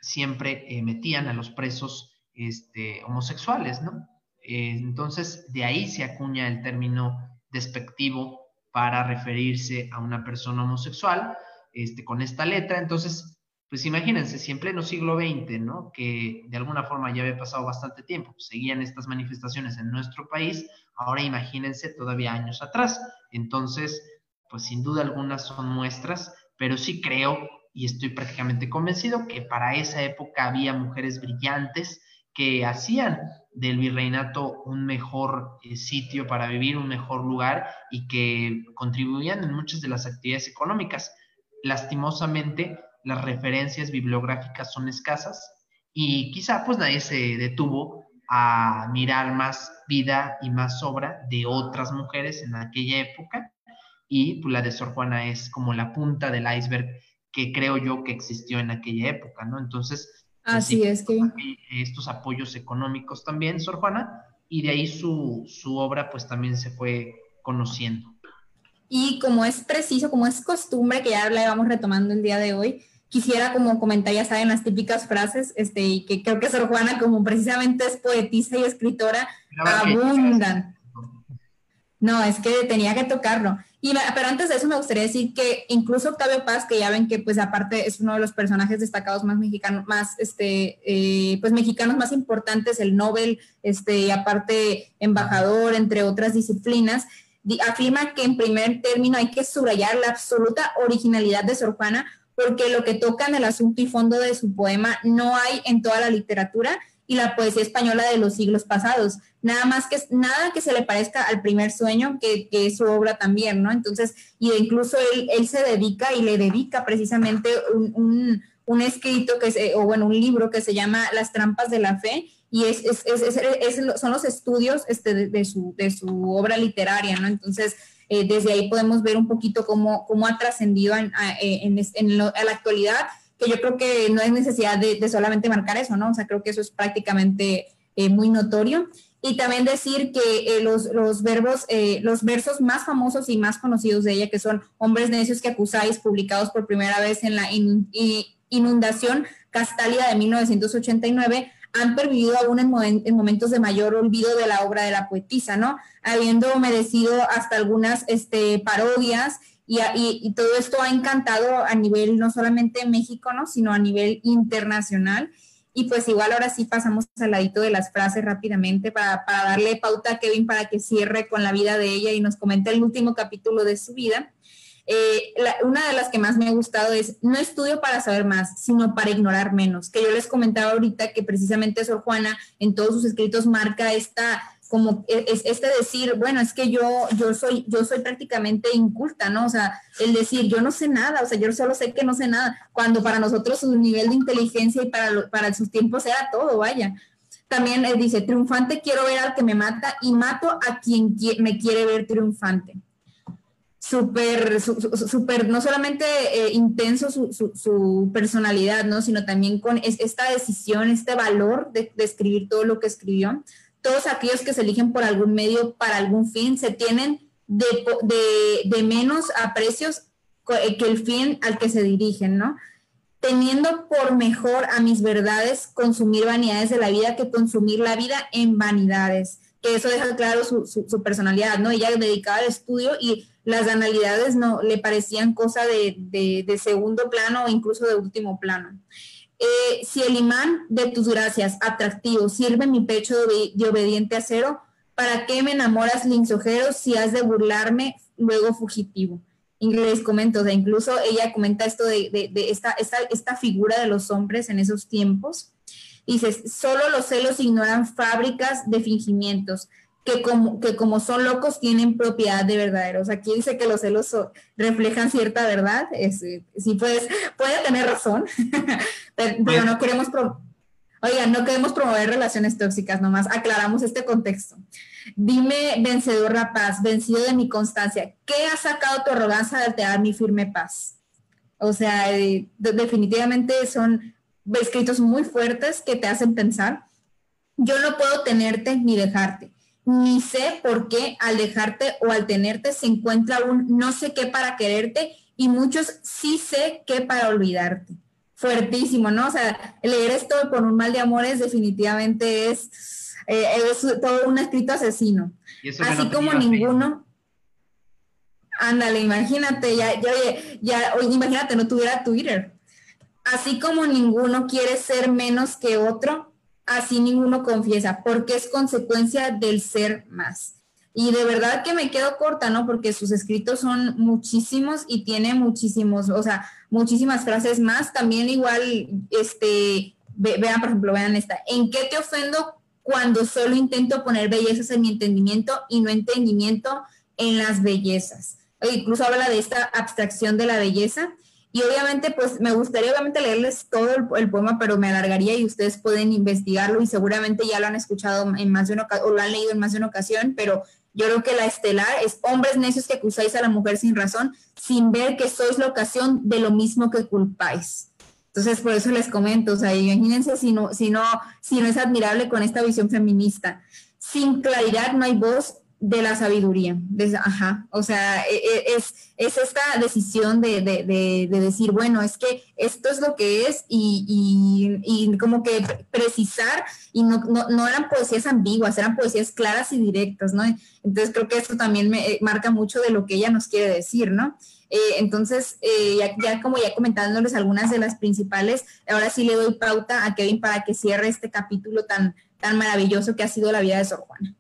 siempre eh, metían a los presos este, homosexuales, ¿no? entonces de ahí se acuña el término despectivo para referirse a una persona homosexual este, con esta letra. Entonces, pues imagínense, si en pleno siglo XX, ¿no? Que de alguna forma ya había pasado bastante tiempo, seguían estas manifestaciones en nuestro país, ahora imagínense todavía años atrás. Entonces, pues sin duda alguna son muestras, pero sí creo y estoy prácticamente convencido que para esa época había mujeres brillantes que hacían del virreinato un mejor eh, sitio para vivir, un mejor lugar y que contribuían en muchas de las actividades económicas. Lastimosamente, las referencias bibliográficas son escasas y quizá pues nadie se detuvo a mirar más vida y más obra de otras mujeres en aquella época y pues, la de Sor Juana es como la punta del iceberg que creo yo que existió en aquella época, ¿no? Entonces, pues, así es que estos apoyos económicos también, Sor Juana, y de ahí su, su obra pues también se fue conociendo. Y como es preciso, como es costumbre, que ya la vamos retomando el día de hoy, quisiera como comentar, ya saben, las típicas frases, este, y que creo que Sor Juana, como precisamente es poetisa y escritora, abundan. No, es que tenía que tocarlo. Y, pero antes de eso me gustaría decir que incluso Octavio Paz, que ya ven que pues aparte es uno de los personajes destacados más mexicanos, más este, eh, pues mexicanos más importantes, el Nobel, este, y aparte embajador, entre otras disciplinas, afirma que en primer término hay que subrayar la absoluta originalidad de Sor Juana porque lo que toca en el asunto y fondo de su poema no hay en toda la literatura y la poesía española de los siglos pasados. Nada más que nada que se le parezca al primer sueño, que, es su obra también, ¿no? Entonces, y incluso él, se dedica y le dedica precisamente un, un, escrito que se, o bueno, un libro que se llama Las trampas de la fe, y es, es, es, son los estudios este, de, su, de su obra literaria, ¿no? Entonces, eh, desde ahí podemos ver un poquito cómo, cómo ha trascendido en, en, en, la actualidad, que yo creo que no hay necesidad de, solamente marcar eso, ¿no? O sea, creo que eso es prácticamente eh, muy notorio. Y también decir que eh, los, los, verbos, los versos más famosos y más conocidos de ella, que son Hombres necios que acusáis, publicados por primera vez en la inundación Castalia de 1989, han pervivido aún en, momentos de mayor olvido de la obra de la poetisa, ¿no? Habiendo merecido hasta algunas este, parodias y, todo esto ha encantado a nivel no solamente México, ¿no? Sino a nivel internacional. Y pues igual ahora sí pasamos al ladito de las frases rápidamente para, para darle pauta a Kevin para que cierre con la vida de ella y nos comente el último capítulo de su vida. Eh, una de las que más me ha gustado es, no estudio para saber más, sino para ignorar menos, que yo les comentaba ahorita que precisamente Sor Juana en todos sus escritos marca esta como e, es este decir, bueno, es que yo, yo soy, yo soy prácticamente inculta, ¿no? O sea, el decir, yo no sé nada, o sea, yo solo sé que no sé nada, cuando para nosotros su nivel de inteligencia y para, para sus tiempos era todo, vaya. También él dice, triunfante quiero ver al que me mata y mato a quien me quiere ver triunfante súper, súper, no solamente eh, intenso su, su, personalidad, ¿no? Sino también con esta decisión, este valor de, escribir todo lo que escribió. Todos aquellos que se eligen por algún medio, para algún fin, se tienen de, menos aprecios eh, que el fin al que se dirigen, ¿no? Teniendo por mejor a mis verdades consumir vanidades de la vida que consumir la vida en vanidades. Que eso deja claro su, personalidad, ¿no? Ella dedicada al estudio y las banalidades no le parecían cosa de, segundo plano o incluso de último plano. Eh, si el imán de tus gracias atractivo sirve mi pecho de, obediente acero, ¿para qué me enamoras linsojero si has de burlarme luego fugitivo? Inglés comento, o incluso ella comenta esto de, esta, esta, esta, figura de los hombres en esos tiempos. Dice, solo los celos ignoran fábricas de fingimientos que como, que como son locos tienen propiedad de verdaderos. Aquí dice que los celos reflejan cierta verdad. Es, sí, pues, puede tener razón, pero, no queremos... Oigan, no queremos promover relaciones tóxicas, nomás aclaramos este contexto. Dime, vencedor rapaz, vencido de mi constancia, ¿qué ha sacado tu arrogancia de alterar mi firme paz? O sea, eh, definitivamente son escritos muy fuertes que te hacen pensar. Yo no puedo tenerte ni dejarte ni sé por qué al dejarte o al tenerte se encuentra un no sé qué para quererte y muchos sí sé qué para olvidarte. Fuertísimo, ¿no? O sea, leer esto por un mal de amores definitivamente es, eh, es todo un escrito asesino. Así como ninguno. Ándale, imagínate, ya, ya, ya, imagínate, no tuviera Twitter. así como ninguno quiere ser menos que otro, así ninguno confiesa, porque es consecuencia del ser más. Y de verdad que me quedo corta, ¿no? Porque sus escritos son muchísimos y tiene muchísimos, o sea, muchísimas frases más. También igual, este, vean, por ejemplo, vean esta. ¿En qué te ofendo cuando solo intento poner bellezas en mi entendimiento y no entendimiento en las bellezas? E incluso habla de esta abstracción de la belleza. Y obviamente, pues me gustaría obviamente leerles todo el, poema, pero me alargaría y ustedes pueden investigarlo y seguramente ya lo han escuchado en más de una o lo han leído en más de una ocasión, pero yo creo que la estelar es hombres necios que acusáis a la mujer sin razón, sin ver que sois la ocasión de lo mismo que culpáis. Entonces, por eso les comento, o sea, imagínense si no, si no, si no es admirable con esta visión feminista. Sin claridad no hay voz de la sabiduría. ajá, o sea, e, e, es, es esta decisión de, de, de, decir, bueno, es que esto es lo que es y, y, como que precisar, y no, no, no, eran poesías ambiguas, eran poesías claras y directas, ¿no? Entonces creo que esto también me eh, marca mucho de lo que ella nos quiere decir, ¿no? Eh, entonces, eh, ya, ya, como ya comentándoles algunas de las principales, ahora sí le doy pauta a Kevin para que cierre este capítulo tan, tan maravilloso que ha sido la vida de Sor Juana.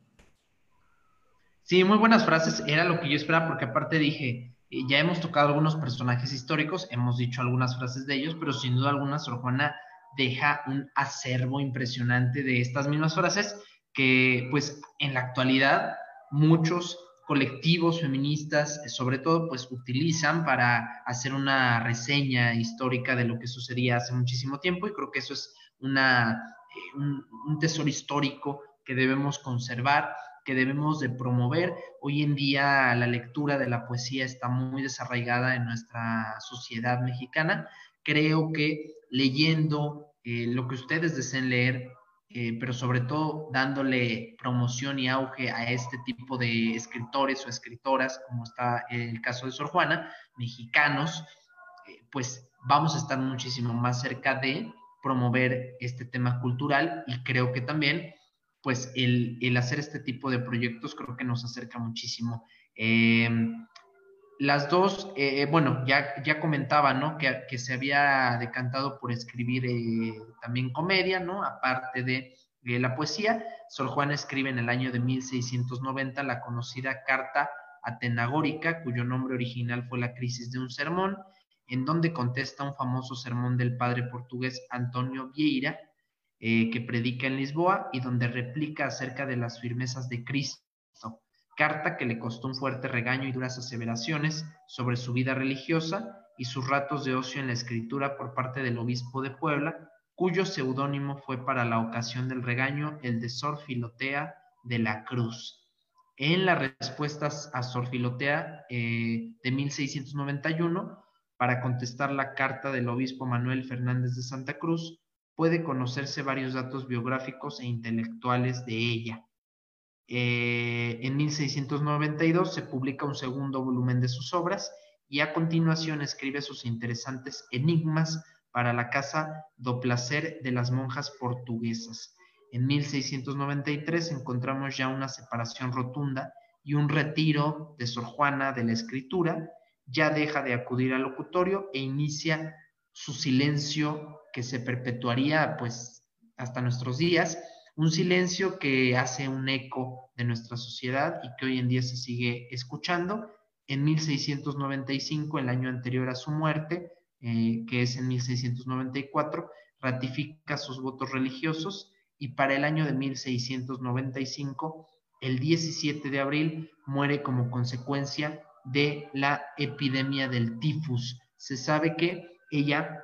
Sí, muy buenas frases, era lo que yo esperaba, porque aparte dije, eh, ya hemos tocado algunos personajes históricos, hemos dicho algunas frases de ellos, pero sin duda alguna Sor Juana deja un acervo impresionante de estas mismas frases que pues en la actualidad muchos colectivos feministas sobre todo pues utilizan para hacer una reseña histórica de lo que sucedía hace muchísimo tiempo y creo que eso es una, eh, un tesoro histórico que debemos conservar que debemos de promover. Hoy en día la lectura de la poesía está muy desarraigada en nuestra sociedad mexicana. Creo que leyendo eh, lo que ustedes deseen leer, eh, pero sobre todo dándole promoción y auge a este tipo de escritores o escritoras, como está el caso de Sor Juana, mexicanos, eh, pues vamos a estar muchísimo más cerca de promover este tema cultural y creo que también pues el, hacer este tipo de proyectos creo que nos acerca muchísimo. Em, las dos, eh, bueno, ya, ya comentaba, ¿no? Que, se había decantado por escribir eh, también comedia, ¿no? Aparte de, la poesía. Sor Juana escribe en el año de 1690 la conocida Carta Atenagórica, cuyo nombre original fue La crisis de un sermón, en donde contesta un famoso sermón del padre portugués Antonio Vieira, eh, que predica en Lisboa y donde replica acerca de las firmezas de Cristo, carta que le costó un fuerte regaño y duras aseveraciones sobre su vida religiosa y sus ratos de ocio en la escritura por parte del obispo de Puebla, cuyo seudónimo fue para la ocasión del regaño el de Sor Filotea de la Cruz. En las respuestas a Sor Filotea eh, de 1691, para contestar la carta del obispo Manuel Fernández de Santa Cruz, puede conocerse varios datos biográficos e intelectuales de ella. Eh, en 1692 se publica un segundo volumen de sus obras y a continuación escribe sus interesantes enigmas para la casa do placer de las monjas portuguesas. En 1693 encontramos ya una separación rotunda y un retiro de Sor Juana de la escritura, ya deja de acudir al locutorio e inicia su silencio que se perpetuaría pues hasta nuestros días, un silencio que hace un eco de nuestra sociedad y que hoy en día se sigue escuchando. En 1695, el año anterior a su muerte, eh, que es en 1694, ratifica sus votos religiosos y para el año de 1695, el 17 de abril, muere como consecuencia de la epidemia del tifus. Se sabe que ella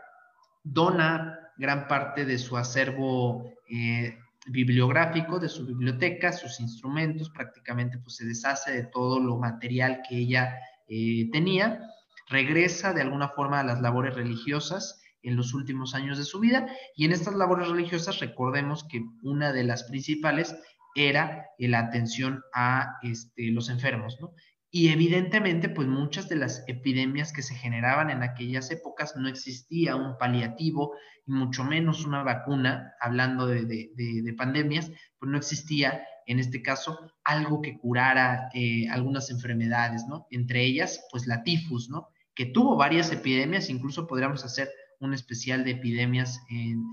dona gran parte de su acervo eh, bibliográfico, de su biblioteca, sus instrumentos, prácticamente pues se deshace de todo lo material que ella eh, tenía, regresa de alguna forma a las labores religiosas en los últimos años de su vida y en estas labores religiosas recordemos que una de las principales era la atención a este, los enfermos, ¿no? Y evidentemente, pues muchas de las epidemias que se generaban en aquellas épocas no existía un paliativo y mucho menos una vacuna, hablando de, pandemias, pues no existía en este caso algo que curara eh, algunas enfermedades, ¿no? Entre ellas, pues la tifus, ¿no? Que tuvo varias epidemias, incluso podríamos hacer un especial de epidemias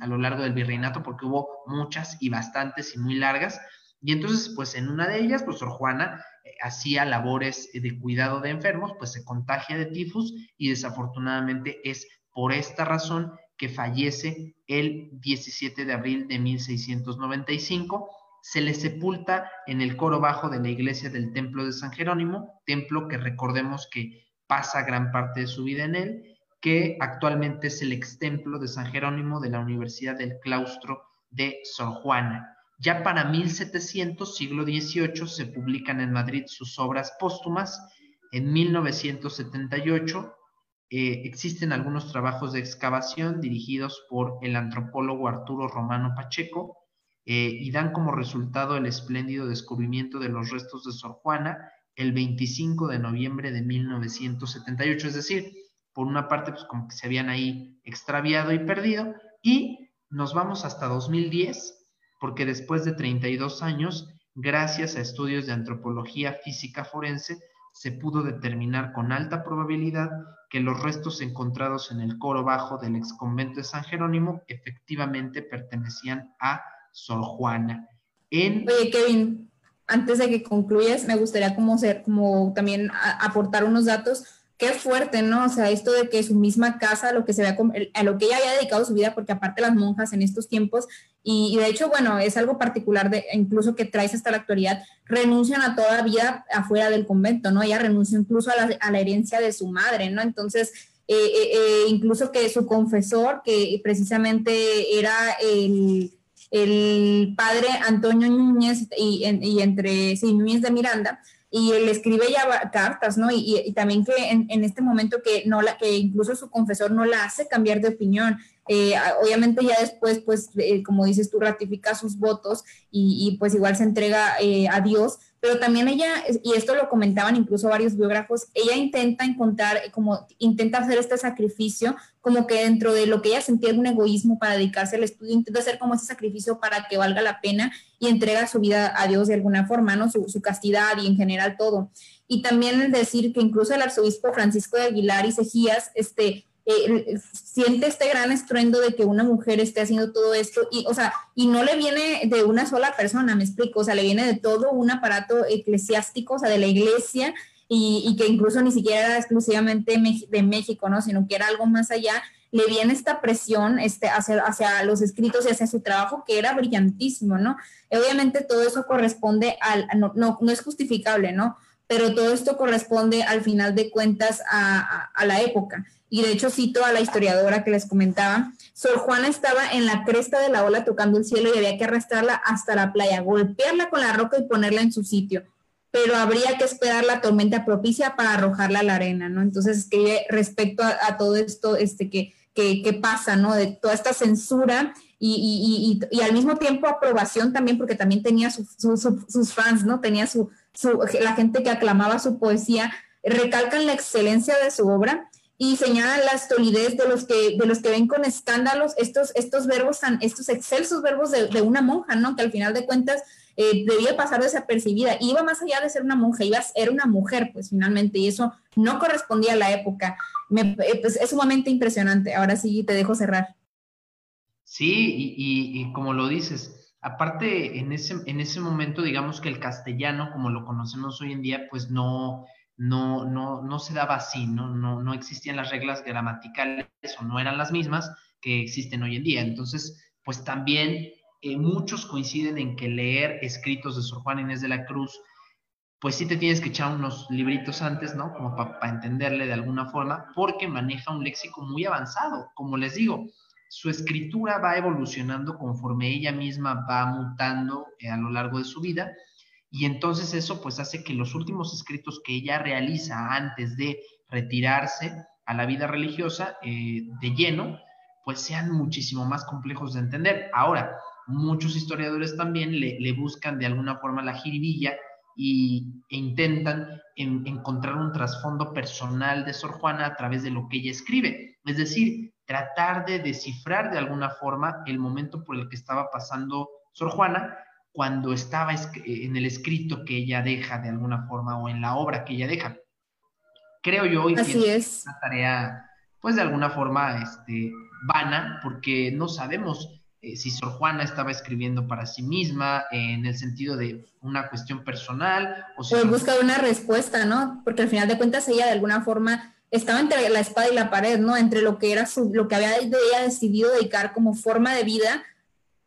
a lo largo del virreinato porque hubo muchas y bastantes y muy largas. Y entonces, pues en una de ellas, pues Sor Juana hacía labores de cuidado de enfermos, pues se contagia de tifus y desafortunadamente es por esta razón que fallece el 17 de abril de 1695. Se le sepulta en el coro bajo de la iglesia del Templo de San Jerónimo, templo que recordemos que pasa gran parte de su vida en él, que actualmente es el extemplo de San Jerónimo de la Universidad del Claustro de Sor Juana. Ya para 1700, siglo XVIII, se publican en Madrid sus obras póstumas. En 1978 eh, existen algunos trabajos de excavación dirigidos por el antropólogo Arturo Romano Pacheco eh, y dan como resultado el espléndido descubrimiento de los restos de Sor Juana el 25 de noviembre de 1978. Es decir, por una parte, pues como que se habían ahí extraviado y perdido, y nos vamos hasta 2010 porque después de 32 años, gracias a estudios de antropología física forense, se pudo determinar con alta probabilidad que los restos encontrados en el coro bajo del exconvento de San Jerónimo efectivamente pertenecían a Sor Juana. Oye, Kevin, antes de que concluyas, me gustaría como, ser, como también aportar unos datos qué fuerte, ¿no? O sea, esto de que su misma casa, lo que se vea, a lo que ella había dedicado su vida, porque aparte las monjas en estos tiempos, y, de hecho, bueno, es algo particular, de, incluso que traes hasta la actualidad, renuncian a toda vida afuera del convento, ¿no? Ella renuncia incluso a la, herencia de su madre, ¿no? Entonces, eh, eh, eh, incluso que su confesor, que precisamente era el, el padre Antonio Núñez y, y entre, sí, Núñez de Miranda, y él escribe ya cartas, ¿no? Y, también que en, este momento que no la, que incluso su confesor no la hace cambiar de opinión. Eh, obviamente ya después, pues, eh, como dices tú, ratifica sus votos y, pues igual se entrega eh, a Dios, pero también ella, y esto lo comentaban incluso varios biógrafos, ella intenta encontrar, como intenta hacer este sacrificio, como que dentro de lo que ella sentía un egoísmo para dedicarse al estudio, intenta hacer como ese sacrificio para que valga la pena y entrega su vida a Dios de alguna forma, ¿no? Su, su castidad y en general todo. Y también el decir que incluso el arzobispo Francisco de Aguilar y Sejías, este, eh, siente este gran estruendo de que una mujer esté haciendo todo esto y, o sea, y no le viene de una sola persona, me explico, o sea, le viene de todo un aparato eclesiástico, o sea, de la iglesia y, que incluso ni siquiera era exclusivamente de México, ¿no? Sino que era algo más allá, le viene esta presión este, hacia, hacia los escritos y hacia su trabajo que era brillantísimo, ¿no? obviamente todo eso corresponde al, no, no, no es justificable, ¿no? Pero todo esto corresponde al final de cuentas a, a la época y de hecho cito a la historiadora que les comentaba, Sor Juana estaba en la cresta de la ola tocando el cielo y había que arrastrarla hasta la playa, golpearla con la roca y ponerla en su sitio, pero habría que esperar la tormenta propicia para arrojarla a la arena, ¿no? Entonces escribe respecto a, todo esto este, que, que, pasa, ¿no? De toda esta censura y, y, y, al mismo tiempo aprobación también, porque también tenía sus fans, ¿no? Tenía su, su, la gente que aclamaba su poesía, recalcan la excelencia de su obra y señalan la solidez de los que, de los que ven con escándalos estos, estos verbos, tan, estos excelsos verbos de, una monja, ¿no? Que al final de cuentas eh, debía pasar desapercibida. Iba más allá de ser una monja, iba a ser una mujer, pues finalmente, y eso no correspondía a la época. Me, eh, pues, es sumamente impresionante. Ahora sí te dejo cerrar. Sí, y, y, como lo dices, aparte en ese, en ese momento, digamos que el castellano, como lo conocemos hoy en día, pues no, no, no, no se daba así, ¿no? No, no existían las reglas gramaticales o no eran las mismas que existen hoy en día. Entonces, pues también eh, muchos coinciden en que leer escritos de Sor Juana Inés de la Cruz, pues sí te tienes que echar unos libritos antes, ¿no? Como para entenderle de alguna forma, porque maneja un léxico muy avanzado. Como les digo, su escritura va evolucionando conforme ella misma va mutando eh, a lo largo de su vida y entonces eso pues hace que los últimos escritos que ella realiza antes de retirarse a la vida religiosa eh, de lleno, pues sean muchísimo más complejos de entender. Ahora, muchos historiadores también le, buscan de alguna forma la jiribilla y, e intentan encontrar un trasfondo personal de Sor Juana a través de lo que ella escribe. Es decir, tratar de descifrar de alguna forma el momento por el que estaba pasando Sor Juana cuando estaba en el escrito que ella deja de alguna forma o en la obra que ella deja. Creo yo y Así es. una tarea, pues de alguna forma, este, vana porque no sabemos eh, si Sor Juana estaba escribiendo para sí misma en el sentido de una cuestión personal o si... busca una respuesta, ¿no? Porque al final de cuentas ella de alguna forma estaba entre la espada y la pared, ¿no? Entre lo que era su, lo que había ella decidido dedicar como forma de vida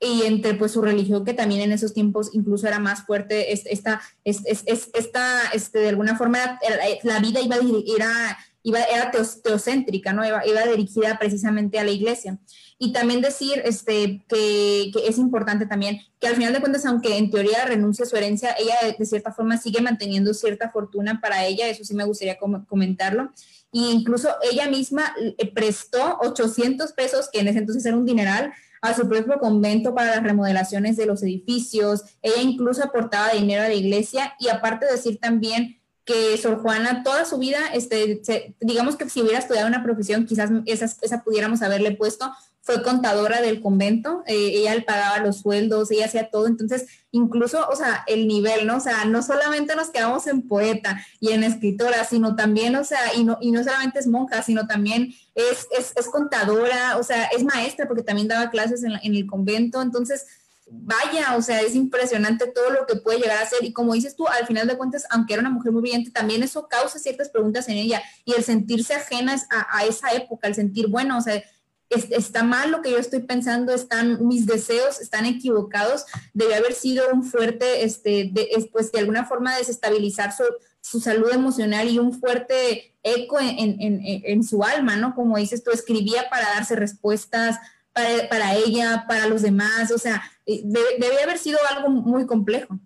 y entre pues su religión que también en esos tiempos incluso era más fuerte, esta, esta, este, de alguna forma la vida iba, era, iba, era teocéntrica, ¿no? Iba, iba, dirigida precisamente a la iglesia. Y también decir este, que, que, es importante también que al final de cuentas, aunque en teoría renuncia a su herencia, ella de, cierta forma sigue manteniendo cierta fortuna para ella, eso sí me gustaría comentarlo. E incluso ella misma eh, prestó 800 pesos, que en ese entonces era un dineral, a su propio convento para las remodelaciones de los edificios. Ella incluso aportaba dinero a la iglesia y aparte de decir también que Sor Juana toda su vida, este, digamos que si hubiera estudiado una profesión, quizás esa pudiéramos haberle puesto, fue contadora del convento, eh, ella le pagaba los sueldos, ella hacía todo, entonces incluso, o sea, el nivel, ¿no? O sea, no solamente nos quedamos en poeta y en escritora, sino también, o sea, y no, y no solamente es monja, sino también es, es, es contadora, o sea, es maestra porque también daba clases en, en el convento, entonces vaya, o sea, es impresionante todo lo que puede llegar a ser. Y como dices tú, al final de cuentas, aunque era una mujer muy brillante, también eso causa ciertas preguntas en ella. Y el sentirse ajenas a, a esa época, el sentir, bueno, o sea, está mal lo que yo estoy pensando, están mis deseos están equivocados, debe haber sido un fuerte, este, de, pues de alguna forma desestabilizar su, salud emocional y un fuerte eco en, su alma, ¿no? Como dices tú, escribía para darse respuestas para, ella, para los demás, o sea, eh, debe haber sido algo muy complejo.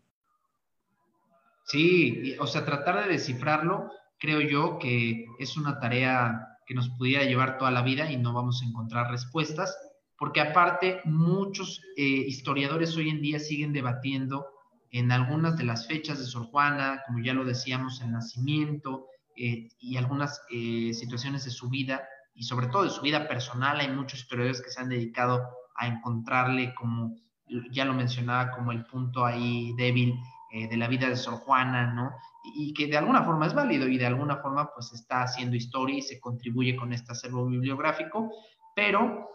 Sí, o sea, tratar de descifrarlo, creo yo que es una tarea que nos pudiera llevar toda la vida y no vamos a encontrar respuestas, porque aparte muchos eh, historiadores hoy en día siguen debatiendo en algunas de las fechas de Sor Juana, como ya lo decíamos, el nacimiento eh, y algunas eh, situaciones de su vida, y sobre todo de su vida personal, hay muchos historiadores que se han dedicado a encontrarle como, ya lo mencionaba, como el punto ahí débil de la vida de Sor Juana, ¿no? Y que de alguna forma es válido y de alguna forma pues está haciendo historia y se contribuye con este acervo bibliográfico, pero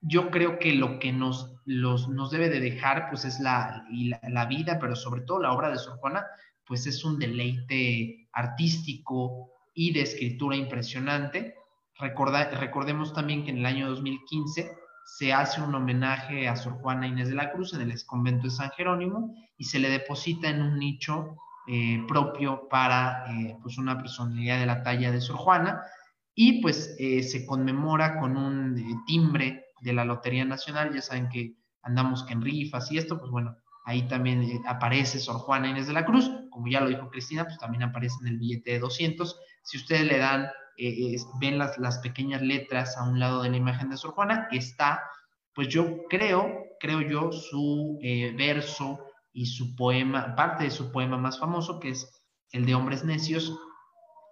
yo creo que lo que nos, los, nos debe de dejar pues es la, la, vida, pero sobre todo la obra de Sor Juana, pues es un deleite artístico y de escritura impresionante. recordemos también que en el año 2015 se hace un homenaje a Sor Juana Inés de la Cruz en el exconvento de San Jerónimo y se le deposita en un nicho eh, propio para eh, pues una personalidad de la talla de Sor Juana. Y pues eh, se conmemora con un timbre de la Lotería Nacional, ya saben que andamos que en rifas y esto, pues bueno, ahí también aparece Sor Juana Inés de la Cruz, como ya lo dijo Cristina, pues también aparece en el billete de 200, si ustedes le dan, ven las, las pequeñas letras a un lado de la imagen de Sor Juana, está, pues yo creo, creo yo, su verso y su poema, parte de su poema más famoso, que es el de Hombres Necios,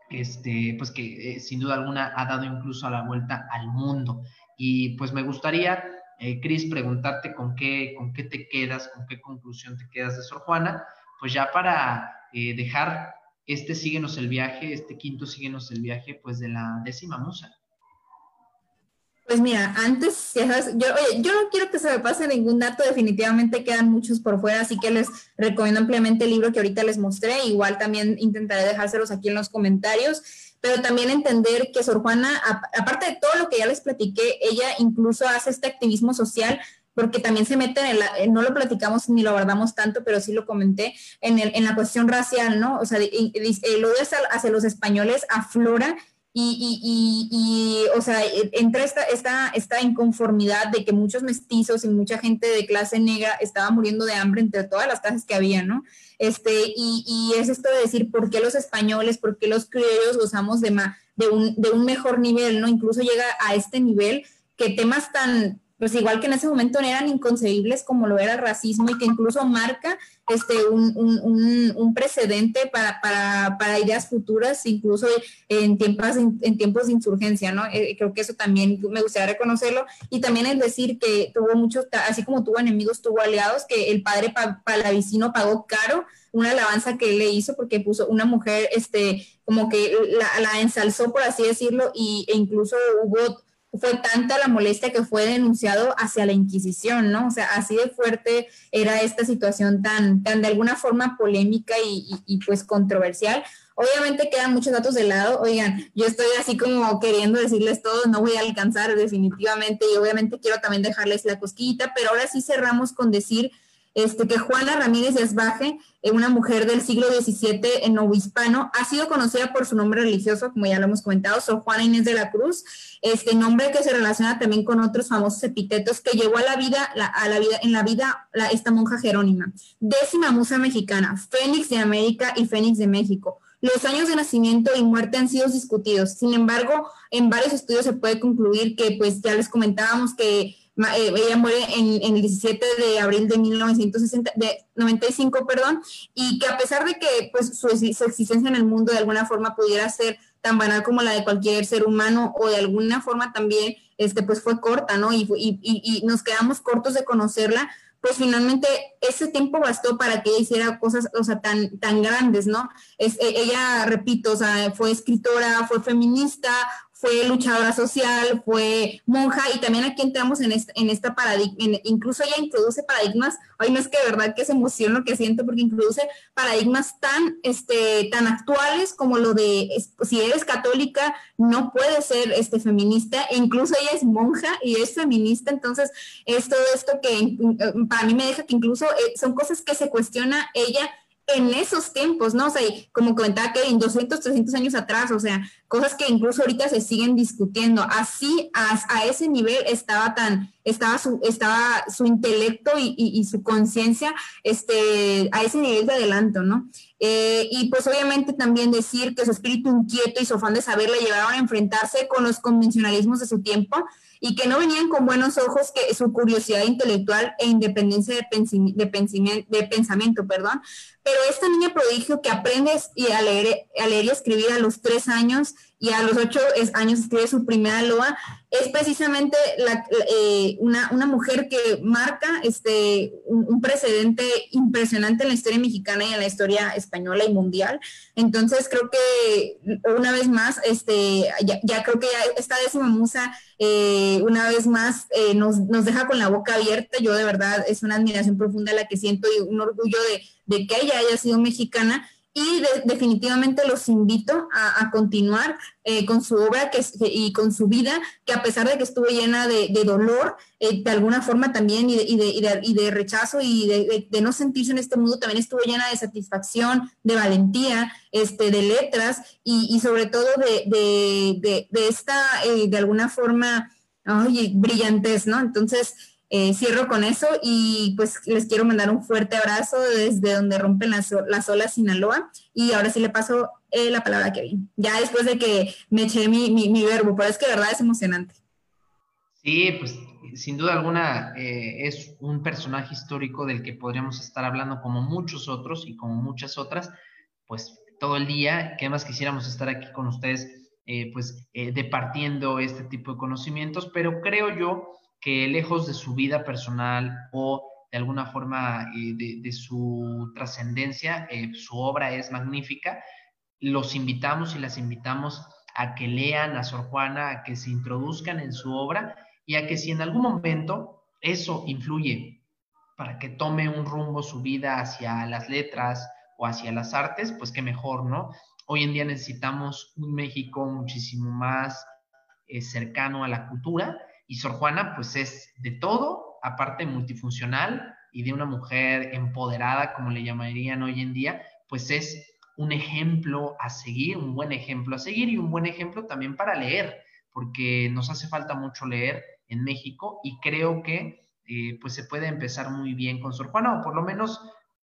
este, pues que eh, sin duda alguna ha dado incluso a la vuelta al mundo. Y pues me gustaría, eh, Cris, preguntarte con qué, con qué te quedas, con qué conclusión te quedas de Sor Juana, pues ya para eh, dejar este Síguenos el viaje, este quinto Síguenos el viaje, pues de la décima musa. Pues mira, antes, yo, no quiero que se me pase ningún dato, definitivamente quedan muchos por fuera, así que les recomiendo ampliamente el libro que ahorita les mostré, igual también intentaré dejárselos aquí en los comentarios, pero también entender que Sor Juana, aparte de todo lo que ya les platiqué, ella incluso hace este activismo social porque también se mete en la, no lo platicamos ni lo abordamos tanto, pero sí lo comenté, en, el, en la cuestión racial, ¿no? O sea, el odio hacia los españoles aflora y, y, y, o sea, e, entra esta, esta, esta inconformidad de que muchos mestizos y mucha gente de clase negra estaba muriendo de hambre entre todas las casas que había, ¿no? Este, y, y es esto de decir, ¿por qué los españoles, por qué los criollos gozamos de, de, un, de un mejor nivel, ¿no? Incluso llega a este nivel que temas tan, pues igual que en ese momento eran inconcebibles como lo era el racismo y que incluso marca este, un, un, un precedente para, para, para, ideas futuras, incluso en tiempos, en, tiempos de insurgencia, ¿no? Eh, creo que eso también me gustaría reconocerlo y también es decir que tuvo muchos, así como tuvo enemigos, tuvo aliados, que el padre palavicino pagó caro una alabanza que él le hizo porque puso una mujer, este, como que la, la ensalzó, por así decirlo, y, e incluso hubo fue tanta la molestia que fue denunciado hacia la Inquisición, ¿no? O sea, así de fuerte era esta situación tan, tan de alguna forma polémica y, y pues controversial. Obviamente quedan muchos datos de lado. Oigan, yo estoy así como queriendo decirles todo, no voy a alcanzar definitivamente y obviamente quiero también dejarles la cosquillita, pero ahora sí cerramos con decir este, que Juana Ramírez Esbaje, eh, una mujer del siglo XVII en Hispano, ha sido conocida por su nombre religioso, como ya lo hemos comentado, Sor Juana Inés de la Cruz, este nombre que se relaciona también con otros famosos epítetos que llegó a la vida, a la vida en la vida esta monja jerónima, décima musa mexicana, Fénix de América y Fénix de México. Los años de nacimiento y muerte han sido discutidos. Sin embargo, en varios estudios se puede concluir que, pues ya les comentábamos que eh, ella muere en, el 17 de abril de 1995, perdón, y que a pesar de que pues, su, existencia en el mundo de alguna forma pudiera ser tan banal como la de cualquier ser humano o de alguna forma también este, pues fue corta, ¿no? Y, y, y, nos quedamos cortos de conocerla, pues finalmente ese tiempo bastó para que ella hiciera cosas, o sea, tan, tan grandes, ¿no? Es, e, ella, repito, o sea, fue escritora, fue feminista, fue luchadora social, fue monja y también aquí entramos en, en esta paradigma, incluso ella introduce paradigmas, ay no es que de verdad que es emoción lo que siento porque introduce paradigmas tan, este, tan actuales como lo de si eres católica no puedes ser este, feminista, e incluso ella es monja y es feminista, entonces es todo esto que para mí me deja que incluso eh, son cosas que se cuestiona ella en esos tiempos, ¿no? O sea, como comentaba en 200, 300 años atrás, o sea, cosas que incluso ahorita se siguen discutiendo. Así, a, ese nivel estaba tan, estaba su, estaba su intelecto y, su conciencia, este, a ese nivel de adelanto, ¿no? Eh, y pues obviamente también decir que su espíritu inquieto y su afán de saber le llevaron a enfrentarse con los convencionalismos de su tiempo, y que no venían con buenos ojos que su curiosidad intelectual e independencia de, de, pensamiento, perdón. Pero esta niña prodigio que aprende a leer, a leer y escribir a los tres años y a los ocho años escribe su primera loa, es precisamente eh, una, mujer que marca este, un, precedente impresionante en la historia mexicana y en la historia española y mundial. Entonces creo que una vez más, este, ya, creo que ya esta décima musa, eh, una vez más, eh, nos, nos, deja con la boca abierta. Yo de verdad es una admiración profunda la que siento y un orgullo de, de que ella haya sido mexicana y definitivamente los invito a, continuar eh, con su obra que, y con su vida, que a pesar de que estuvo llena de, dolor, eh, de alguna forma también, y de, y de rechazo y de, no sentirse en este mundo, también estuvo llena de satisfacción, de valentía, este, de letras y, sobre todo de, esta, eh, de alguna forma, oye, brillantez, ¿no? Entonces, eh, cierro con eso y pues les quiero mandar un fuerte abrazo desde donde rompen las, las olas Sinaloa. Y ahora sí le paso eh, la palabra a Kevin, ya después de que me eché mi, mi, verbo, pero es que de verdad es emocionante. Sí, pues sin duda alguna eh, es un personaje histórico del que podríamos estar hablando como muchos otros y como muchas otras, pues todo el día, que más quisiéramos estar aquí con ustedes, pues departiendo este tipo de conocimientos, pero creo yo que lejos de su vida personal o de alguna forma eh, de, su trascendencia, eh, su obra es magnífica, los invitamos y las invitamos a que lean a Sor Juana, a que se introduzcan en su obra y a que si en algún momento eso influye para que tome un rumbo su vida hacia las letras o hacia las artes, pues qué mejor, ¿no? Hoy en día necesitamos un México muchísimo más eh, cercano a la cultura y Sor Juana, pues es de todo, aparte multifuncional y de una mujer empoderada, como le llamarían hoy en día, pues es un ejemplo a seguir, un buen ejemplo a seguir y un buen ejemplo también para leer, porque nos hace falta mucho leer en México y creo que eh, pues se puede empezar muy bien con Sor Juana o por lo menos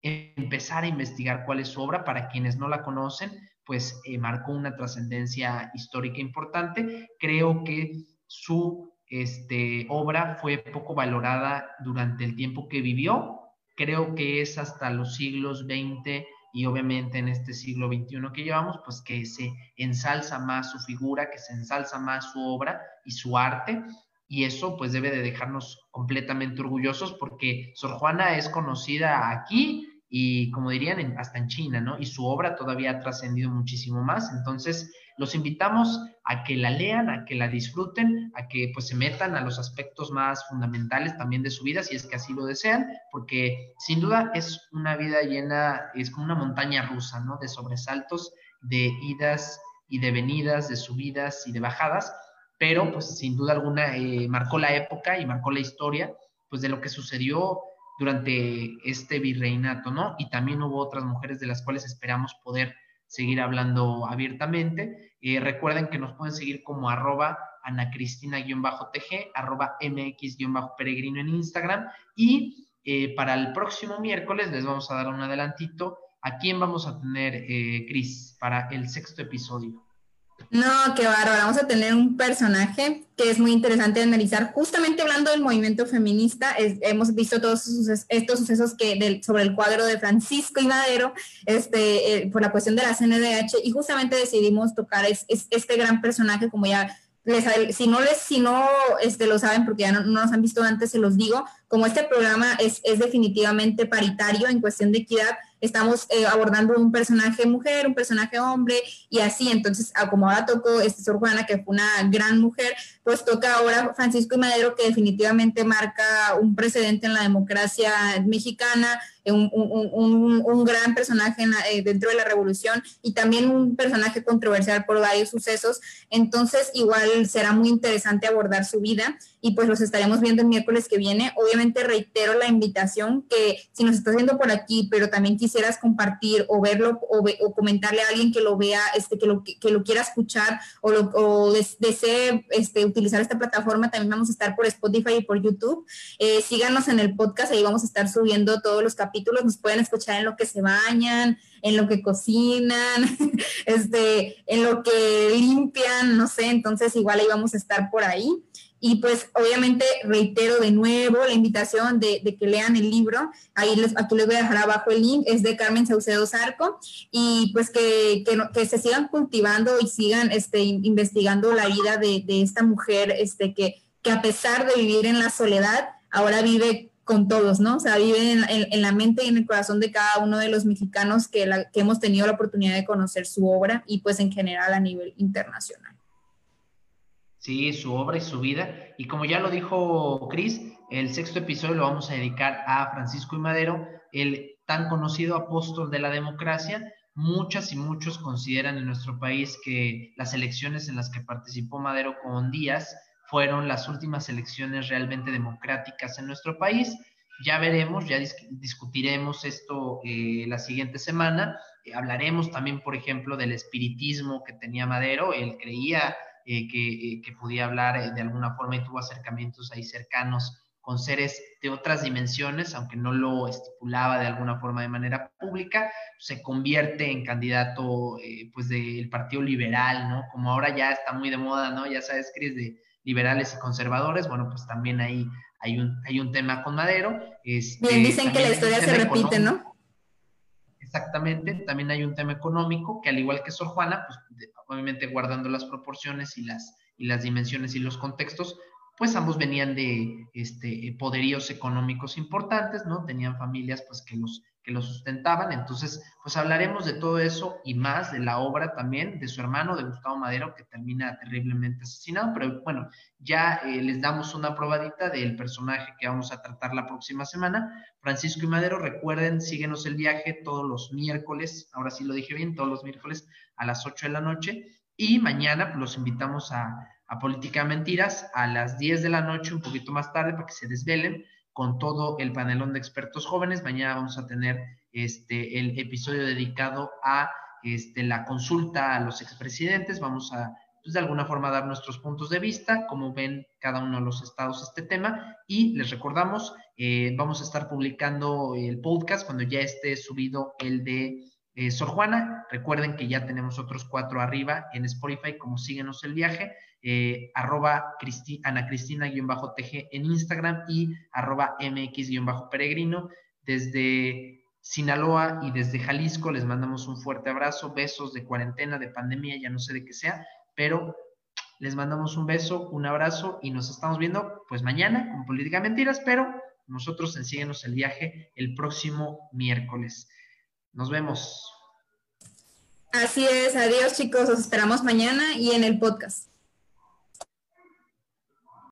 empezar a investigar cuál es su obra para quienes no la conocen, pues eh, marcó una trascendencia histórica importante. Creo que su este, obra fue poco valorada durante el tiempo que vivió. Creo que es hasta los siglos XX y obviamente en este siglo XXI que llevamos, pues que se ensalza más su figura, que se ensalza más su obra y su arte. Y eso pues debe de dejarnos completamente orgullosos porque Sor Juana es conocida aquí y como dirían hasta en China, ¿no? Y su obra todavía ha trascendido muchísimo más. Entonces, los invitamos a que la lean, a que la disfruten, a que pues se metan a los aspectos más fundamentales también de su vida, si es que así lo desean, porque sin duda es una vida llena, es como una montaña rusa, ¿no? De sobresaltos, de idas y de venidas, de subidas y de bajadas, pero pues sin duda alguna eh, marcó la época y marcó la historia, pues de lo que sucedió durante este virreinato, ¿no? Y también hubo otras mujeres de las cuales esperamos poder seguir hablando abiertamente. Eh, recuerden que nos pueden seguir como arroba anacristina-tg, arroba mx-peregrino en Instagram. Y eh, para el próximo miércoles les vamos a dar un adelantito. ¿A quién vamos a tener, eh, Cris, para el sexto episodio? No, qué bárbaro. Vamos a tener un personaje que es muy interesante de analizar. Justamente hablando del movimiento feminista, hemos visto todos estos sucesos que sobre el cuadro de Francisco y Madero, este, eh, por la cuestión de la CNDH, y justamente decidimos tocar este gran personaje, como ya les, si no les, si no este, lo saben, porque ya no, no, nos han visto antes, se los digo, como este programa es, definitivamente paritario en cuestión de equidad, estamos eh, abordando un personaje mujer, un personaje hombre y así. Entonces, como ahora tocó este Sor Juana, que fue una gran mujer, pues toca ahora Francisco y Madero, que definitivamente marca un precedente en la democracia mexicana, un, un, un, gran personaje eh, dentro de la revolución y también un personaje controversial por varios sucesos. Entonces, igual será muy interesante abordar su vida y pues los estaremos viendo el miércoles que viene. Obviamente reitero la invitación que si nos estás viendo por aquí, pero también quisieras compartir o verlo o, comentarle a alguien que lo vea, este, que, lo, que, lo quiera escuchar o, lo, desee este, utilizar esta plataforma, también vamos a estar por Spotify y por YouTube. Eh, síganos en el podcast, ahí vamos a estar subiendo todos los capítulos, nos pueden escuchar en lo que se bañan, en lo que cocinan, este, en lo que limpian, no sé, entonces igual ahí vamos a estar por ahí. Y pues obviamente reitero de nuevo la invitación de, que lean el libro. Ahí les, aquí les voy a dejar abajo el link. Es de Carmen Saucedo Zarco. Y pues que, que, se sigan cultivando y sigan este, investigando la vida de, esta mujer este, que, que a pesar de vivir en la soledad, ahora vive con todos, ¿no? O sea, vive en, la mente y en el corazón de cada uno de los mexicanos que, que hemos tenido la oportunidad de conocer su obra y pues en general a nivel internacional. Sí, su obra y su vida. Y como ya lo dijo Cris, el sexto episodio lo vamos a dedicar a Francisco y Madero, el tan conocido apóstol de la democracia. Muchas y muchos consideran en nuestro país que las elecciones en las que participó Madero con Díaz fueron las últimas elecciones realmente democráticas en nuestro país. Ya veremos, ya discutiremos esto eh, la siguiente semana. Eh, hablaremos también, por ejemplo, del espiritismo que tenía Madero. Él creía eh, eh, que, podía hablar eh, de alguna forma y tuvo acercamientos ahí cercanos con seres de otras dimensiones, aunque no lo estipulaba de alguna forma de manera pública, se convierte en candidato pues del Partido Liberal, ¿no? Como ahora ya está muy de moda, ¿no? Ya sabes, Cris, de liberales y conservadores, bueno, pues también ahí hay un, hay un tema con Madero. Este, Bien, dicen que la historia se repite, ¿no? Exactamente, también hay un tema económico que al igual que Sor Juana, pues obviamente guardando las proporciones y las, y las dimensiones y los contextos, pues ambos venían de este, poderíos económicos importantes, ¿no? Tenían familias pues que los, que los sustentaban, entonces pues hablaremos de todo eso y más de la obra también de su hermano, de Gustavo Madero, que termina terriblemente asesinado, pero bueno, ya eh, les damos una probadita del personaje que vamos a tratar la próxima semana. Francisco y Madero, recuerden, síguenos el viaje todos los miércoles, ahora sí lo dije bien, todos los miércoles a las 8 de la noche. Y mañana pues, los invitamos a, a Política Mentiras a las 10 de la noche, un poquito más tarde, para que se desvelen con todo el panelón de expertos jóvenes. Mañana vamos a tener este, el episodio dedicado a este, la consulta a los expresidentes. Vamos a, pues, de alguna forma, dar nuestros puntos de vista, como ven cada uno de los estados este tema. Y les recordamos, eh, vamos a estar publicando el podcast cuando ya esté subido el de eh, Sor Juana, recuerden que ya tenemos otros cuatro arriba en Spotify, como síguenos el viaje, eh, arroba Ana Cristina-TG en Instagram y arroba MX-peregrino. Desde Sinaloa y desde Jalisco les mandamos un fuerte abrazo, besos de cuarentena, de pandemia, ya no sé de qué sea, pero les mandamos un beso, un abrazo y nos estamos viendo pues mañana con Política Mentiras, pero nosotros en Síguenos el viaje el próximo miércoles. Nos vemos. Así es, adiós chicos, os esperamos mañana y en el podcast.